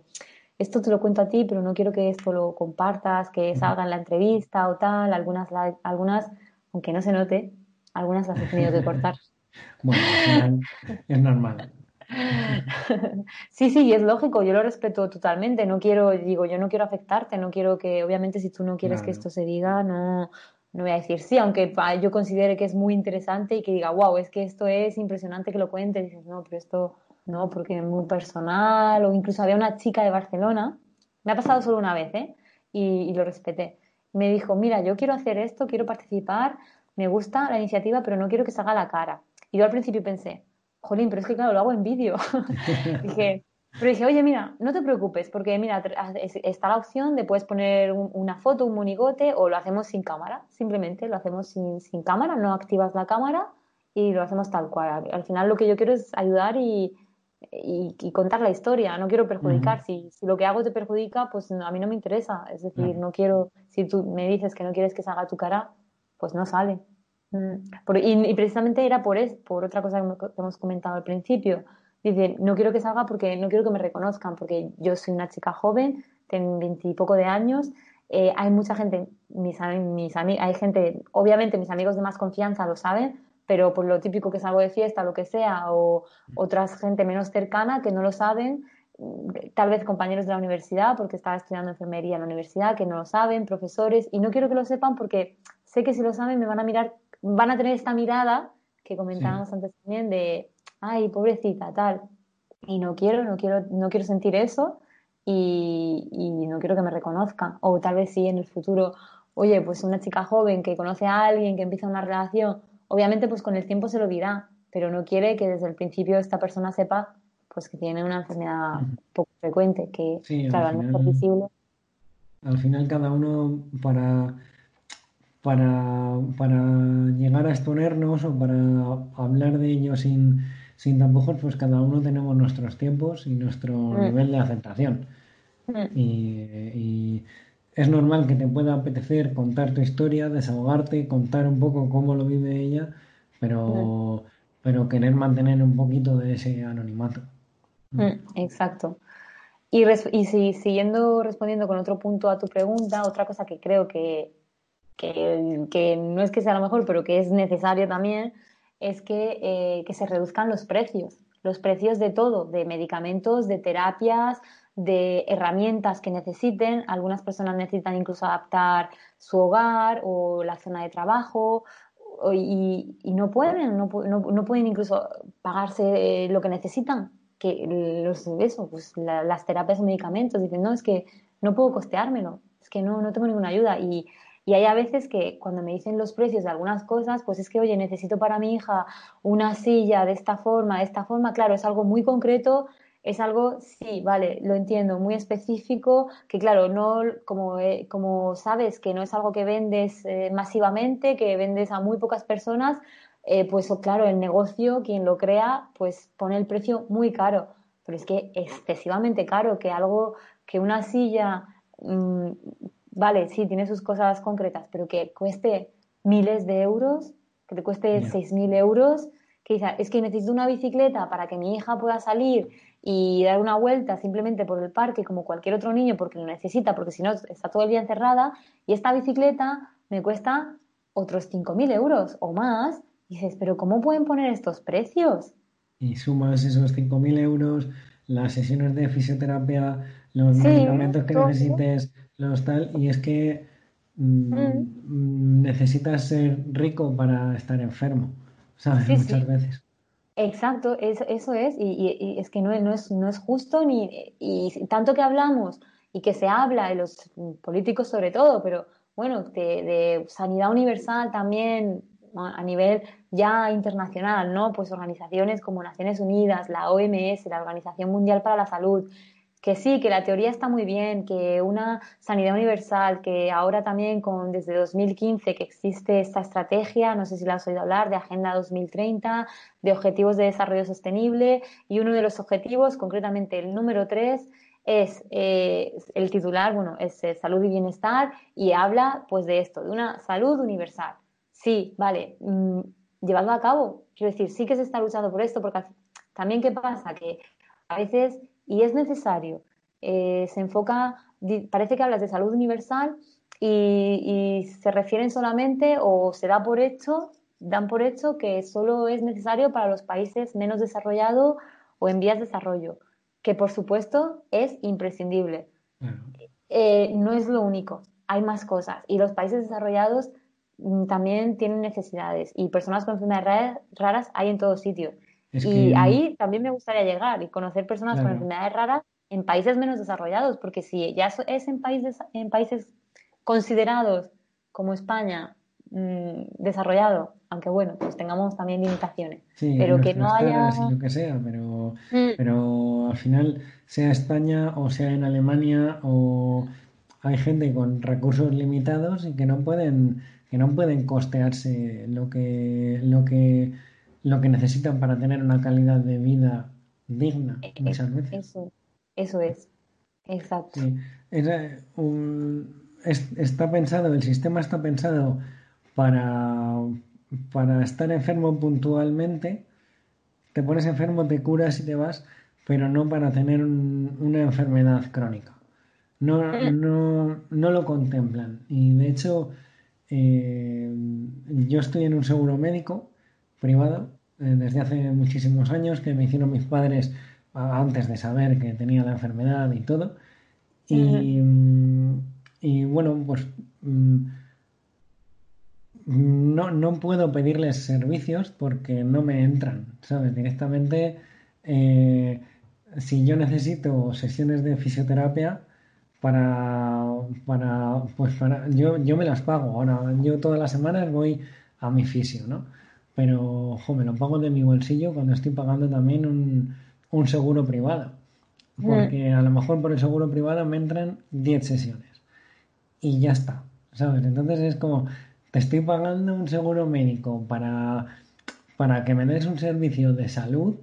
Esto te lo cuento a ti, pero no quiero que esto lo compartas, que salga en la entrevista o tal. Algunas, algunas aunque no se note, algunas las he tenido que cortar. bueno, es normal. Sí, sí, es lógico, yo lo respeto totalmente, no quiero, digo, yo no quiero afectarte, no quiero que, obviamente si tú no quieres que esto se diga, no, no voy a decir sí, aunque yo considere que es muy interesante y que diga, wow, es que esto es impresionante que lo cuente, dices, no, pero esto no, porque es muy personal, o incluso había una chica de Barcelona, me ha pasado solo una vez, ¿eh? y lo respeté me dijo, mira, yo quiero hacer esto, quiero participar, me gusta la iniciativa, pero no quiero que salga la cara. Y yo al principio pensé, jolín, pero es que claro, lo hago en vídeo. dije, pero dije, oye, mira, no te preocupes, porque mira, está la opción de puedes poner una foto, un monigote, o lo hacemos sin cámara, simplemente lo hacemos sin, sin cámara, no activas la cámara y lo hacemos tal cual. Al final lo que yo quiero es ayudar y, y, contar la historia, no quiero perjudicar. si, si, lo que hago te perjudica, pues a mí no me interesa. Es decir, no quiero, si tú me dices que no quieres que salga tu cara, pues no sale. Mm. y, precisamente era por, es, por otra cosa que hemos comentado al principio. Dice, no quiero que salga porque no quiero que me reconozcan, porque yo soy una chica joven, tengo veintipoco de años, eh, hay mucha gente, mis, mis hay gente, obviamente mis amigos de más confianza lo saben, pero por lo típico que salgo de fiesta, lo que sea, o otras gente menos cercana que no lo saben, tal vez compañeros de la universidad, porque estaba estudiando enfermería en la universidad, que no lo saben, profesores, y no quiero que lo sepan porque sé que si lo saben me van a mirar, van a tener esta mirada que comentábamos antes también de, ay, pobrecita, tal. Y no quiero, no quiero, no quiero sentir eso y, y no quiero que me reconozcan. O tal vez sí en el futuro, oye, pues una chica joven que conoce a alguien, que empieza una relación Obviamente, pues con el tiempo se lo dirá, pero no quiere que desde el principio esta persona sepa pues que tiene una enfermedad poco frecuente, que claro, al final, visible. Al final cada uno para, para, para llegar a exponernos o para hablar de ello sin, sin tapujos, pues cada uno tenemos nuestros tiempos y nuestro mm. nivel de aceptación. Mm. y es normal que te pueda apetecer contar tu historia, desahogarte, contar un poco cómo lo vive ella, pero, pero querer mantener un poquito de ese anonimato. Mm, exacto. Y, y si, siguiendo respondiendo con otro punto a tu pregunta, otra cosa que creo que, que, no es que sea lo mejor, pero que es necesario también, es que, eh, que se reduzcan los precios, los precios de todo, de medicamentos, de terapias, de herramientas que necesiten. Algunas personas necesitan incluso adaptar su hogar o la zona de trabajo y, no pueden, no, no, pueden incluso pagarse eh, lo que necesitan, que los, eso, pues las terapias o medicamentos. Dicen, no, es que no puedo costeármelo, es que no, no tengo ninguna ayuda. Y, y hay a veces que cuando me dicen los precios de algunas cosas, pues es que, oye, necesito para mi hija una silla de esta forma, de esta forma, claro, es algo muy concreto, es algo, sí, vale, lo entiendo, muy específico, que claro, no, como, eh, como sabes que no es algo que vendes eh, masivamente, que vendes a muy pocas personas, eh, pues claro, el negocio, quien lo crea, pues pone el precio muy caro, pero es que excesivamente caro, que algo, que una silla mm, vale, sí, tiene sus cosas concretas, pero que cueste miles de euros, que te cueste seis mil euros, que es que necesito una bicicleta para que mi hija pueda salir y dar una vuelta simplemente por el parque como cualquier otro niño porque lo necesita, porque si no está todo el día encerrada, y esta bicicleta me cuesta otros mil euros o más. Y dices, pero ¿cómo pueden poner estos precios? Y sumas esos mil euros, las sesiones de fisioterapia, los medicamentos que necesites, los tal, y es que mm, mm. necesitas ser rico para estar enfermo, ¿sabes? Muchas veces. Exacto, eso es, y, es que no, no, es, no es justo, ni, y tanto que hablamos y que se habla de los políticos sobre todo, pero bueno, de, sanidad universal también a nivel ya internacional, ¿no? Pues organizaciones como Naciones Unidas, la OMS, la Organización Mundial para la Salud, que sí, que la teoría está muy bien, que una sanidad universal, que ahora también con desde 2015 que existe esta estrategia, no sé si la has oído hablar, de Agenda 2030, de Objetivos de Desarrollo Sostenible, y uno de los objetivos, concretamente el número 3, es eh, el titular, bueno, es eh, salud y bienestar, y habla pues de esto, de una salud universal. Sí, vale, mm, llevadlo a cabo. Quiero decir, sí que se está luchando por esto, porque también qué pasa, que a veces y es necesario. Eh, se enfoca, parece que hablas de salud universal y, se refieren solamente o se da por hecho, dan por hecho que solo es necesario para los países menos desarrollados o en vías de desarrollo, que por supuesto es imprescindible. Eh, no es lo único, hay más cosas y los países desarrollados mm, también tienen necesidades y personas con enfermedades raras hay en todo sitio y ahí también me gustaría llegar y conocer personas con enfermedades raras en países menos desarrollados, porque si ya es en países, en países considerados como España mm, desarrollado, aunque bueno, pues tengamos también limitaciones, pero que no haya... lo que sea, pero, mm. pero al final, sea España o sea en Alemania o hay gente con recursos limitados y que no pueden que no pueden costearse lo que lo que lo que necesitan para tener una calidad de vida digna eh, muchas veces. Eso, eso es, exacto. está pensado, el sistema está pensado para, para estar enfermo puntualmente, te pones enfermo, te curas y te vas, pero no para tener una enfermedad crónica. No, mm. no, no, lo contemplan. Y de hecho, eh, yo estoy en un seguro médico privado desde hace muchísimos años que me hicieron mis padres antes de saber que tenía la enfermedad y todo. Y, y bueno, pues mm, no, no, puedo pedirles servicios porque no me entran, ¿sabes? Directamente, eh, si yo necesito sesiones de fisioterapia para, para pues para, yo, yo me las pago. Ahora, yo todas las semanas voy a mi fisio, ¿no? Pero ojo, me lo pago de mi bolsillo cuando estoy pagando también un, seguro privado. Porque a lo mejor por el seguro privado me entran 10 sesiones. Y ya está, ¿sabes? Entonces es como, te estoy pagando un seguro médico para, para que me des un servicio de salud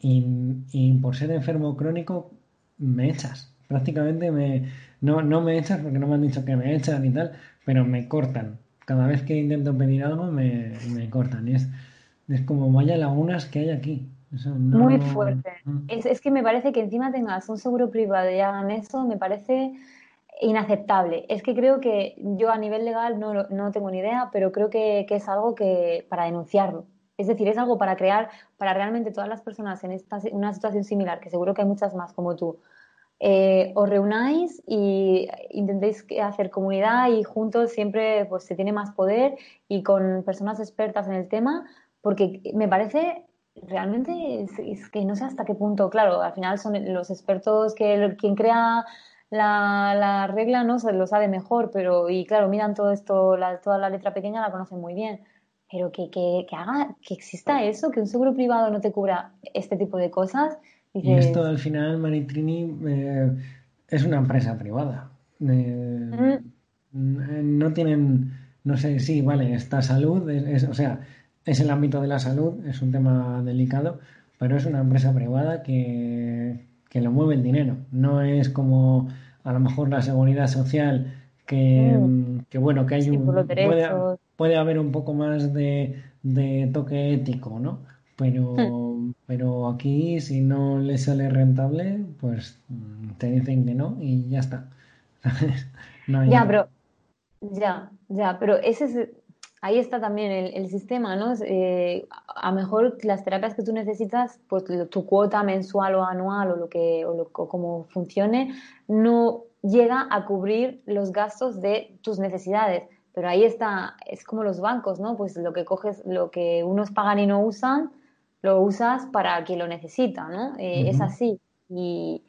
y, por ser enfermo crónico me echas. Prácticamente me, no, no me echas porque no me han dicho que me echan y tal, pero me cortan cada vez que intento pedir algo me, cortan. Es, es como vaya lagunas que hay aquí. Muy fuerte. Mm. Es, que me parece que encima tengas un seguro privado y hagan eso, me parece inaceptable. Es que creo que yo a nivel legal no, no tengo ni idea, pero creo que, que, es algo que para denunciarlo. Es decir, es algo para crear, para realmente todas las personas en esta, una situación similar, que seguro que hay muchas más como tú, eh, os reunáis y intentéis hacer comunidad y juntos siempre pues se tiene más poder y con personas expertas en el tema, porque me parece realmente es, que no sé hasta qué punto, claro, al final son los expertos que quien crea la, la, regla no se lo sabe mejor, pero y claro, miran todo esto, la, toda la letra pequeña la conocen muy bien, pero que, que, que haga, que exista eso, que un seguro privado no te cubra este tipo de cosas, y esto al final, Maritrini, eh, es una empresa privada. Eh, no tienen, no sé, sí, vale, esta salud, es, o sea, es el ámbito de la salud, es un tema delicado, pero es una empresa privada que, que lo mueve el dinero. No es como a lo mejor la seguridad social que, mm. que bueno, que hay un... Puede, puede, haber un poco más de, de toque ético, ¿no? Pero... Hmm. Pero aquí, si no le sale rentable, pues mm, te dicen que no y ya está. ya, pero ya, ya, pero ese es, ahí está también el, sistema, ¿no? Eh, a lo mejor las terapias que tú necesitas, pues tu cuota mensual o anual o lo que, o, lo, como funcione, no llega a cubrir los gastos de tus necesidades. Pero ahí está, es como los bancos, ¿no? Pues lo que coges, lo que unos pagan y no usan, lo usas para quien lo necesita, ¿no? Eh, es así. Y,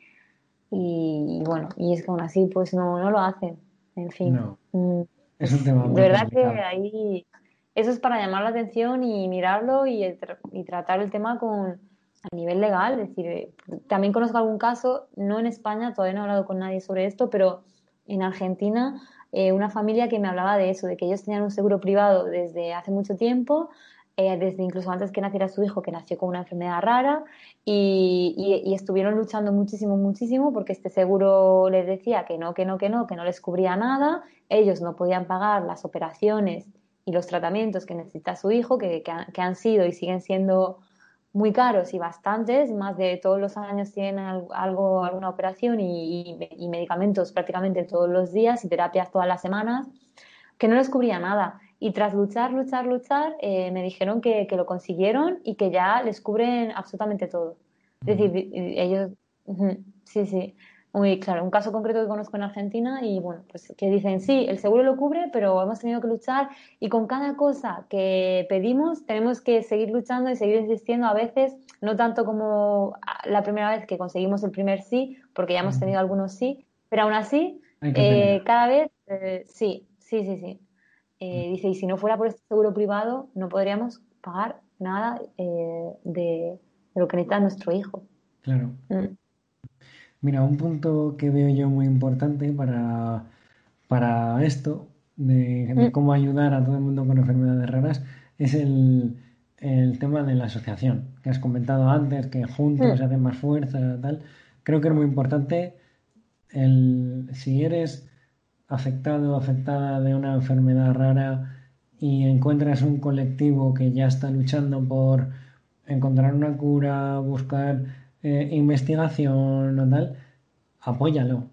y, bueno, y es que aún así, pues no, no lo hacen. En fin. No. Mm. Es un tema muy De verdad que ahí. Eso es para llamar la atención y mirarlo y, y tratar el tema con a nivel legal. Es decir, eh, también conozco algún caso, no en España, todavía no he hablado con nadie sobre esto, pero en Argentina, eh, una familia que me hablaba de eso, de que ellos tenían un seguro privado desde hace mucho tiempo, eh, desde incluso antes que naciera su hijo, que nació con una enfermedad rara, y, y, estuvieron luchando muchísimo, muchísimo, porque este seguro les decía que no, que no, que no, que no les cubría nada, ellos no podían pagar las operaciones y los tratamientos que necesita su hijo, que, que, han sido y siguen siendo muy caros y bastantes, más de todos los años tienen algo, alguna operación y, y, medicamentos prácticamente todos los días y terapias todas las semanas, que no les cubría nada. Y tras luchar, luchar, luchar, eh, me dijeron que, que, lo consiguieron y que ya les cubren absolutamente todo. Es decir, ellos, sí, sí, muy claro. Un caso concreto que conozco en Argentina y bueno, pues que dicen, sí, el seguro lo cubre, pero hemos tenido que luchar y con cada cosa que pedimos tenemos que seguir luchando y seguir insistiendo a veces, no tanto como la primera vez que conseguimos el primer sí, porque ya hemos tenido algunos sí, pero aún así, eh, cada vez, eh, sí, sí, sí, sí. Eh, dice, y si no fuera por este seguro privado, no podríamos pagar nada eh, de, lo que necesita nuestro hijo. Claro. Mm. Mira, un punto que veo yo muy importante para, para esto, de, mm. cómo ayudar a todo el mundo con enfermedades raras, es el, el tema de la asociación, que has comentado antes, que juntos mm. se hace más fuerza, tal. Creo que es muy importante el, si eres afectado o afectada de una enfermedad rara y encuentras un colectivo que ya está luchando por encontrar una cura, buscar eh, investigación o tal, apóyalo.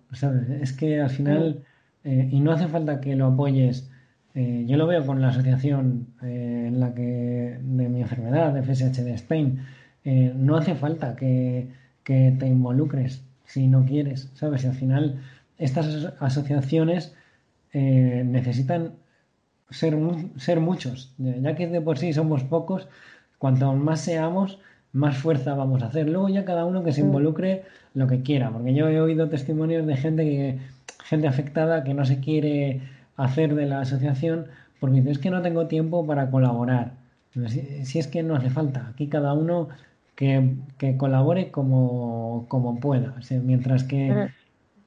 Es que al final, eh, y no hace falta que lo apoyes. Eh, yo lo veo con la asociación en la que de mi enfermedad, de FSH de Spain. no hace falta que, que te involucres si no quieres, ¿sabes? Y al final estas asociaciones eh, necesitan ser, ser muchos, ya que de por sí somos pocos, cuanto más seamos, más fuerza vamos a hacer. Luego ya cada uno que se involucre lo que quiera, porque yo he oído testimonios de gente que gente afectada que no se quiere hacer de la asociación porque dice es que no tengo tiempo para colaborar. Si, es que no hace falta, aquí cada uno que, colabore como, como pueda. mientras que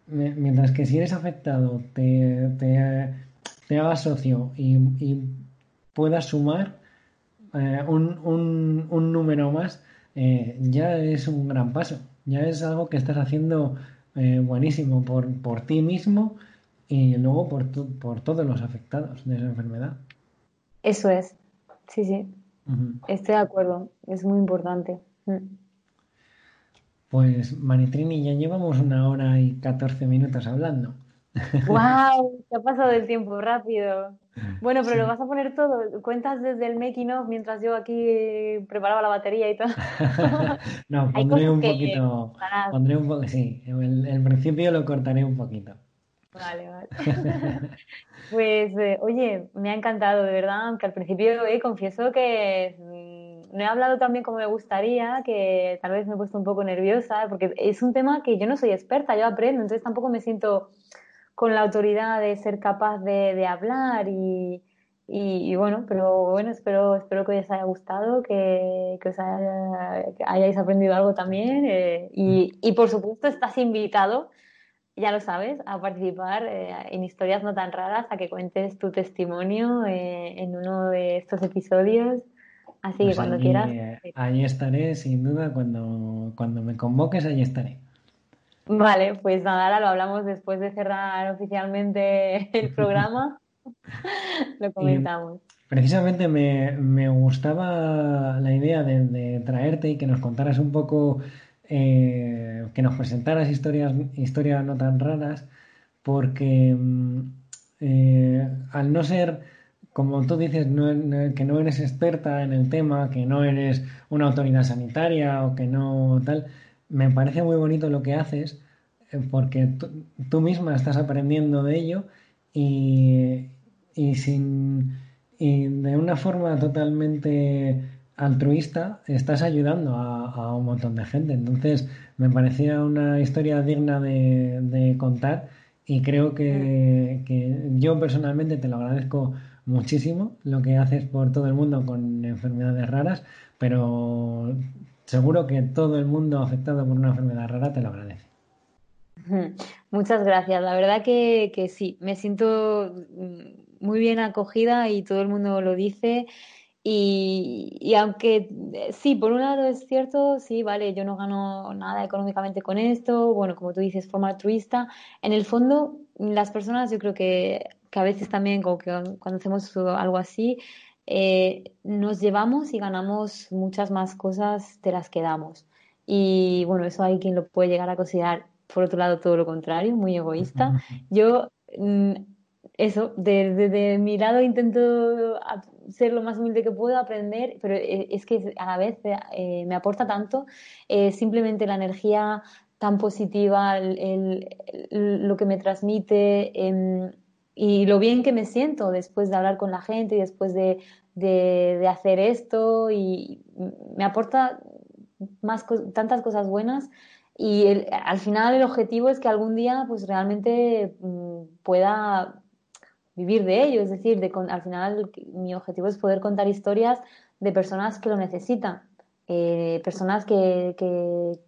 mientras que si eres afectado te, te, hagas socio y, puedas sumar eh, un, un, número más, eh, ya es un gran paso. Ya es algo que estás haciendo eh, buenísimo por, por ti mismo y luego por, por todos los afectados de esa enfermedad. Eso es, sí, sí. Estoy de acuerdo, es muy importante. Mm. Pues Manitrini, ya llevamos una hora y 14 minutos hablando. ¡Wow! Se ha pasado el tiempo rápido. Bueno, pero lo vas a poner todo. Cuentas desde el making of mientras yo aquí preparaba la batería y todo. no, pondré un poquito. Pondré un poco, sí. El, principio lo cortaré un poquito. Vale, vale. pues, eh, oye, me ha encantado, de verdad, aunque al principio eh, confieso que no he hablado tan bien como me gustaría, que tal vez me he puesto un poco nerviosa, porque es un tema que yo no soy experta, yo aprendo, entonces tampoco me siento con la autoridad de ser capaz de, hablar y, y, bueno, pero bueno, espero, espero que os haya gustado, que, que os hayáis aprendido algo también eh, y, y, por supuesto estás invitado, ya lo sabes, a participar eh, en historias no tan raras, a que cuentes tu testimonio eh, en uno de estos episodios. Así que pues cuando quieras. Allí estaré, sin duda, cuando, cuando me convoques, allí estaré. Vale, pues nada, ahora lo hablamos después de cerrar oficialmente el programa. lo comentamos. precisamente me, gustaba la idea de, traerte y que nos contaras un poco, eh, que nos presentaras historias, historias no tan raras, porque mm, eh, al no ser, como tú dices, que no eres experta en el tema, que no eres una autoridad sanitaria o que no tal, me parece muy bonito lo que haces eh, porque tú misma estás aprendiendo de ello y, sin de una forma totalmente altruista estás ayudando a, un montón de gente. Entonces me parecía una historia digna de, contar y creo que, que, yo personalmente te lo agradezco muchísimo lo que haces por todo el mundo con enfermedades raras, pero seguro que todo el mundo afectado por una enfermedad rara te lo agradece. Muchas gracias. La verdad que, que, sí, me siento muy bien acogida y todo el mundo lo dice. Y, y, aunque eh, sí, por un lado es cierto, sí, vale, yo no gano nada económicamente con esto, bueno, como tú dices, forma altruista, en el fondo las personas yo creo que, que a veces también como que cuando hacemos algo así, eh, nos llevamos y ganamos muchas más cosas de las que damos. Y bueno, eso hay quien lo puede llegar a considerar, por otro lado, todo lo contrario, muy egoísta. Yo, mm, eso, desde mi lado intento ser lo más humilde que puedo, aprender, pero eh, es que a la vez eh, me aporta tanto simplemente la energía tan positiva, lo que me transmite em, y lo bien que me siento después de hablar con la gente y después de, de, hacer esto y me aporta más tantas cosas buenas. Y al final el objetivo es que algún día pues realmente mm, pueda vivir de ello, es decir, de, al final mi objetivo es poder contar historias de personas que lo necesitan, eh, personas que, que,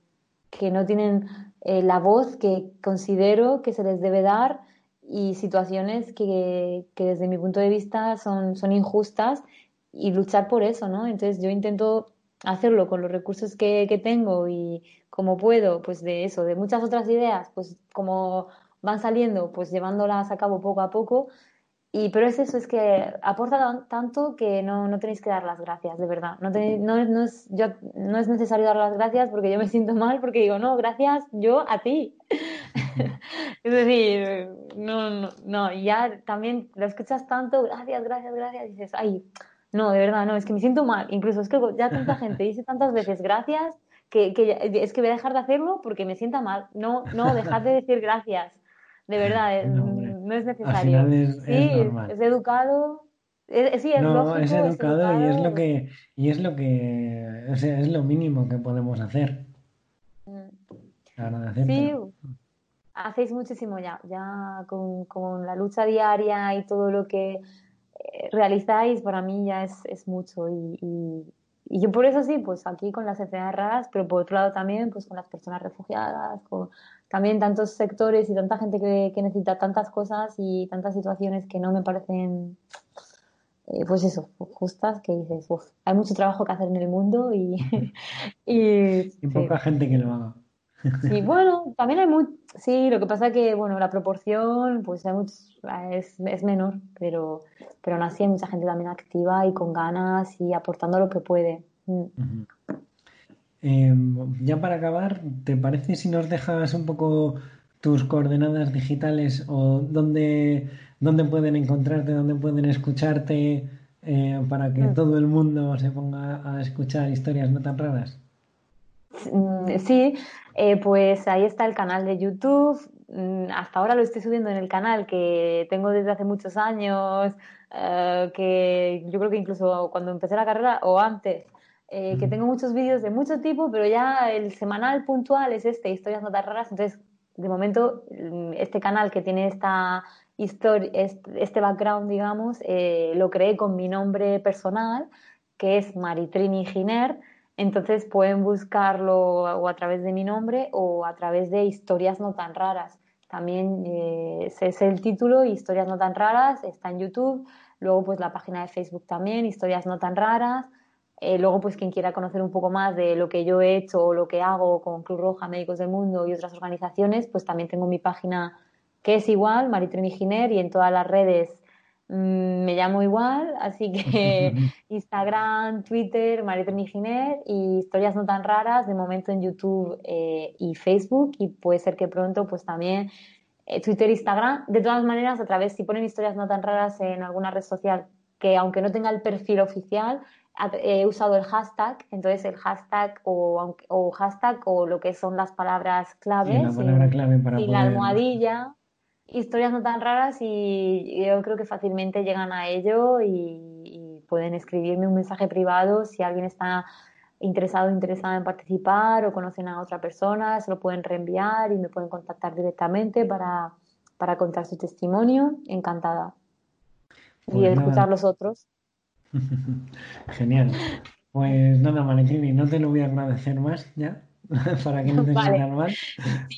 que, no tienen eh, la voz que considero que se les debe dar y situaciones que, que, desde mi punto de vista son, son injustas y luchar por eso, ¿no? Entonces yo intento hacerlo con los recursos que, que tengo y como puedo, pues de eso, de muchas otras ideas, pues como van saliendo, pues llevándolas a cabo poco a poco. Y, pero es eso, es que aporta tanto que no, no tenéis que dar las gracias, de verdad. No, no, no, es, yo, no es necesario dar las gracias porque yo me siento mal, porque digo, no, gracias yo a ti. es decir, no, no, no, ya también lo escuchas tanto, gracias, gracias, gracias, dices, ay, no, de verdad, no, es que me siento mal. Incluso es que ya tanta gente dice tantas veces gracias que, es que voy a dejar de hacerlo porque me sienta mal. No, no, dejad de decir gracias. De verdad, no, es necesario. Es, sí, es, educado. sí, es no, es educado, y es lo que, y es lo que, o sea, es lo mínimo que podemos hacer. Mm. Sí, hacéis muchísimo ya, ya con, la lucha diaria y todo lo que eh, realizáis, para mí ya es, es mucho. Y, y, yo por eso sí, pues aquí con las enfermedades raras, pero por otro lado también pues con las personas refugiadas, con también tantos sectores y tanta gente que, que necesita tantas cosas y tantas situaciones que no me parecen, eh, pues eso, justas, que dices, hay mucho trabajo que hacer en el mundo y... y, poca gente que lo haga. Sí, bueno, también hay muy, sí, lo que pasa que, bueno, la proporción, pues es, es, menor, pero, pero aún así hay mucha gente también activa y con ganas y aportando lo que puede. Mm. Em, ya para acabar, ¿te parece si nos dejas un poco tus coordenadas digitales o dónde, dónde pueden encontrarte, dónde pueden escucharte eh, para que mm. todo el mundo se ponga a escuchar historias no tan raras? Mm, sí, eh, pues ahí está el canal de YouTube. Mm, hasta ahora lo estoy subiendo en el canal que tengo desde hace muchos años, eh, que yo creo que incluso cuando empecé la carrera o antes, que tengo muchos vídeos de mucho tipo, pero ya el semanal puntual es este, historias no tan raras. Entonces, de momento, este canal que tiene esta historia, este background, digamos, eh, lo creé con mi nombre personal, que es Maritrini Giner. Entonces pueden buscarlo o a través de mi nombre o a través de historias no tan raras. También eh, ese es el título, Historias no tan raras, está en YouTube. Luego pues la página de Facebook también, Historias no tan raras. Eh, luego, pues quien quiera conocer un poco más de lo que yo he hecho o lo que hago con Cruz Roja, Médicos del Mundo y otras organizaciones, pues también tengo mi página que es igual, Maritrini Giner, y en todas las redes me llamo igual, así que Instagram, Twitter, Maritrini Giner y historias no tan raras, de momento en YouTube eh, y Facebook, y puede ser que pronto pues también eh, Twitter, Instagram, de todas maneras, a través, si ponen historias no tan raras en alguna red social que aunque no tenga el perfil oficial, he usado el hashtag, entonces el hashtag o, o hashtag o lo que son las palabras claves y, la almohadilla, historias no tan raras y yo creo que fácilmente llegan a ello y, pueden escribirme un mensaje privado si alguien está interesado o interesada en participar o conocen a otra persona, se lo pueden reenviar y me pueden contactar directamente para, para contar su testimonio. Encantada. y pues escuchar los otros. Genial. Pues nada, Valentín, no te lo voy a agradecer más ya, para que no te vale. mal,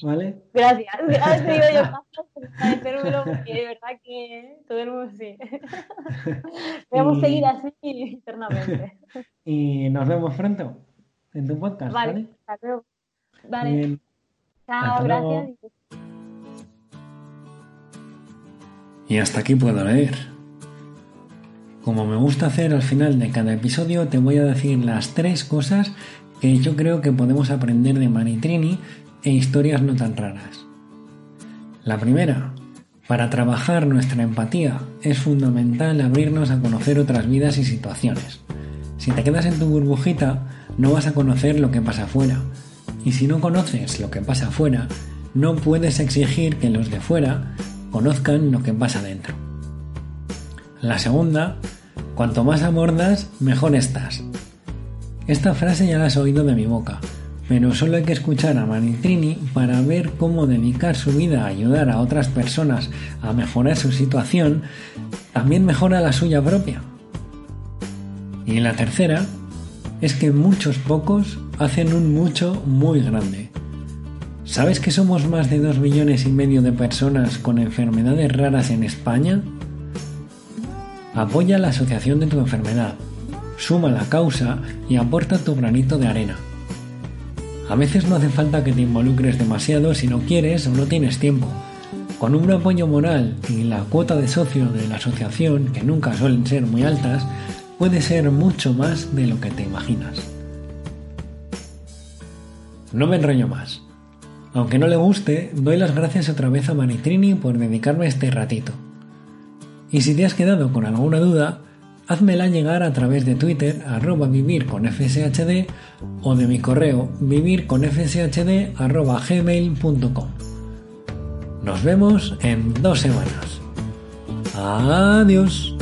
¿vale? Gracias, gracias, digo yo, agradecérmelo porque de verdad que todo el mundo sí. Debemos y... seguir así eternamente. Y nos vemos pronto en tu podcast, ¿vale? Vale, hasta luego. Vale. Chao, gracias. Y hasta aquí puedo leer. Como me gusta hacer al final de cada episodio, te voy a decir las tres cosas que yo creo que podemos aprender de Manitrini e historias no tan raras. La primera, para trabajar nuestra empatía es fundamental abrirnos a conocer otras vidas y situaciones. Si te quedas en tu burbujita, no vas a conocer lo que pasa afuera. Y si no conoces lo que pasa afuera, no puedes exigir que los de fuera conozcan lo que pasa dentro. La segunda Cuanto más amordas, mejor estás. Esta frase ya la has oído de mi boca, pero solo hay que escuchar a Manitrini para ver cómo dedicar su vida a ayudar a otras personas a mejorar su situación también mejora la suya propia. Y la tercera es que muchos pocos hacen un mucho muy grande. ¿Sabes que somos más de 2 millones y medio de personas con enfermedades raras en España? Apoya la asociación de tu enfermedad, suma la causa y aporta tu granito de arena. A veces no hace falta que te involucres demasiado si no quieres o no tienes tiempo. Con un apoyo moral y la cuota de socio de la asociación, que nunca suelen ser muy altas, puede ser mucho más de lo que te imaginas. No me enrollo más. Aunque no le guste, doy las gracias otra vez a Manitrini por dedicarme este ratito. Y si te has quedado con alguna duda, házmela llegar a través de Twitter arroba vivir con fshd o de mi correo vivirconfshd arroba gmail.com. Nos vemos en dos semanas. Adiós.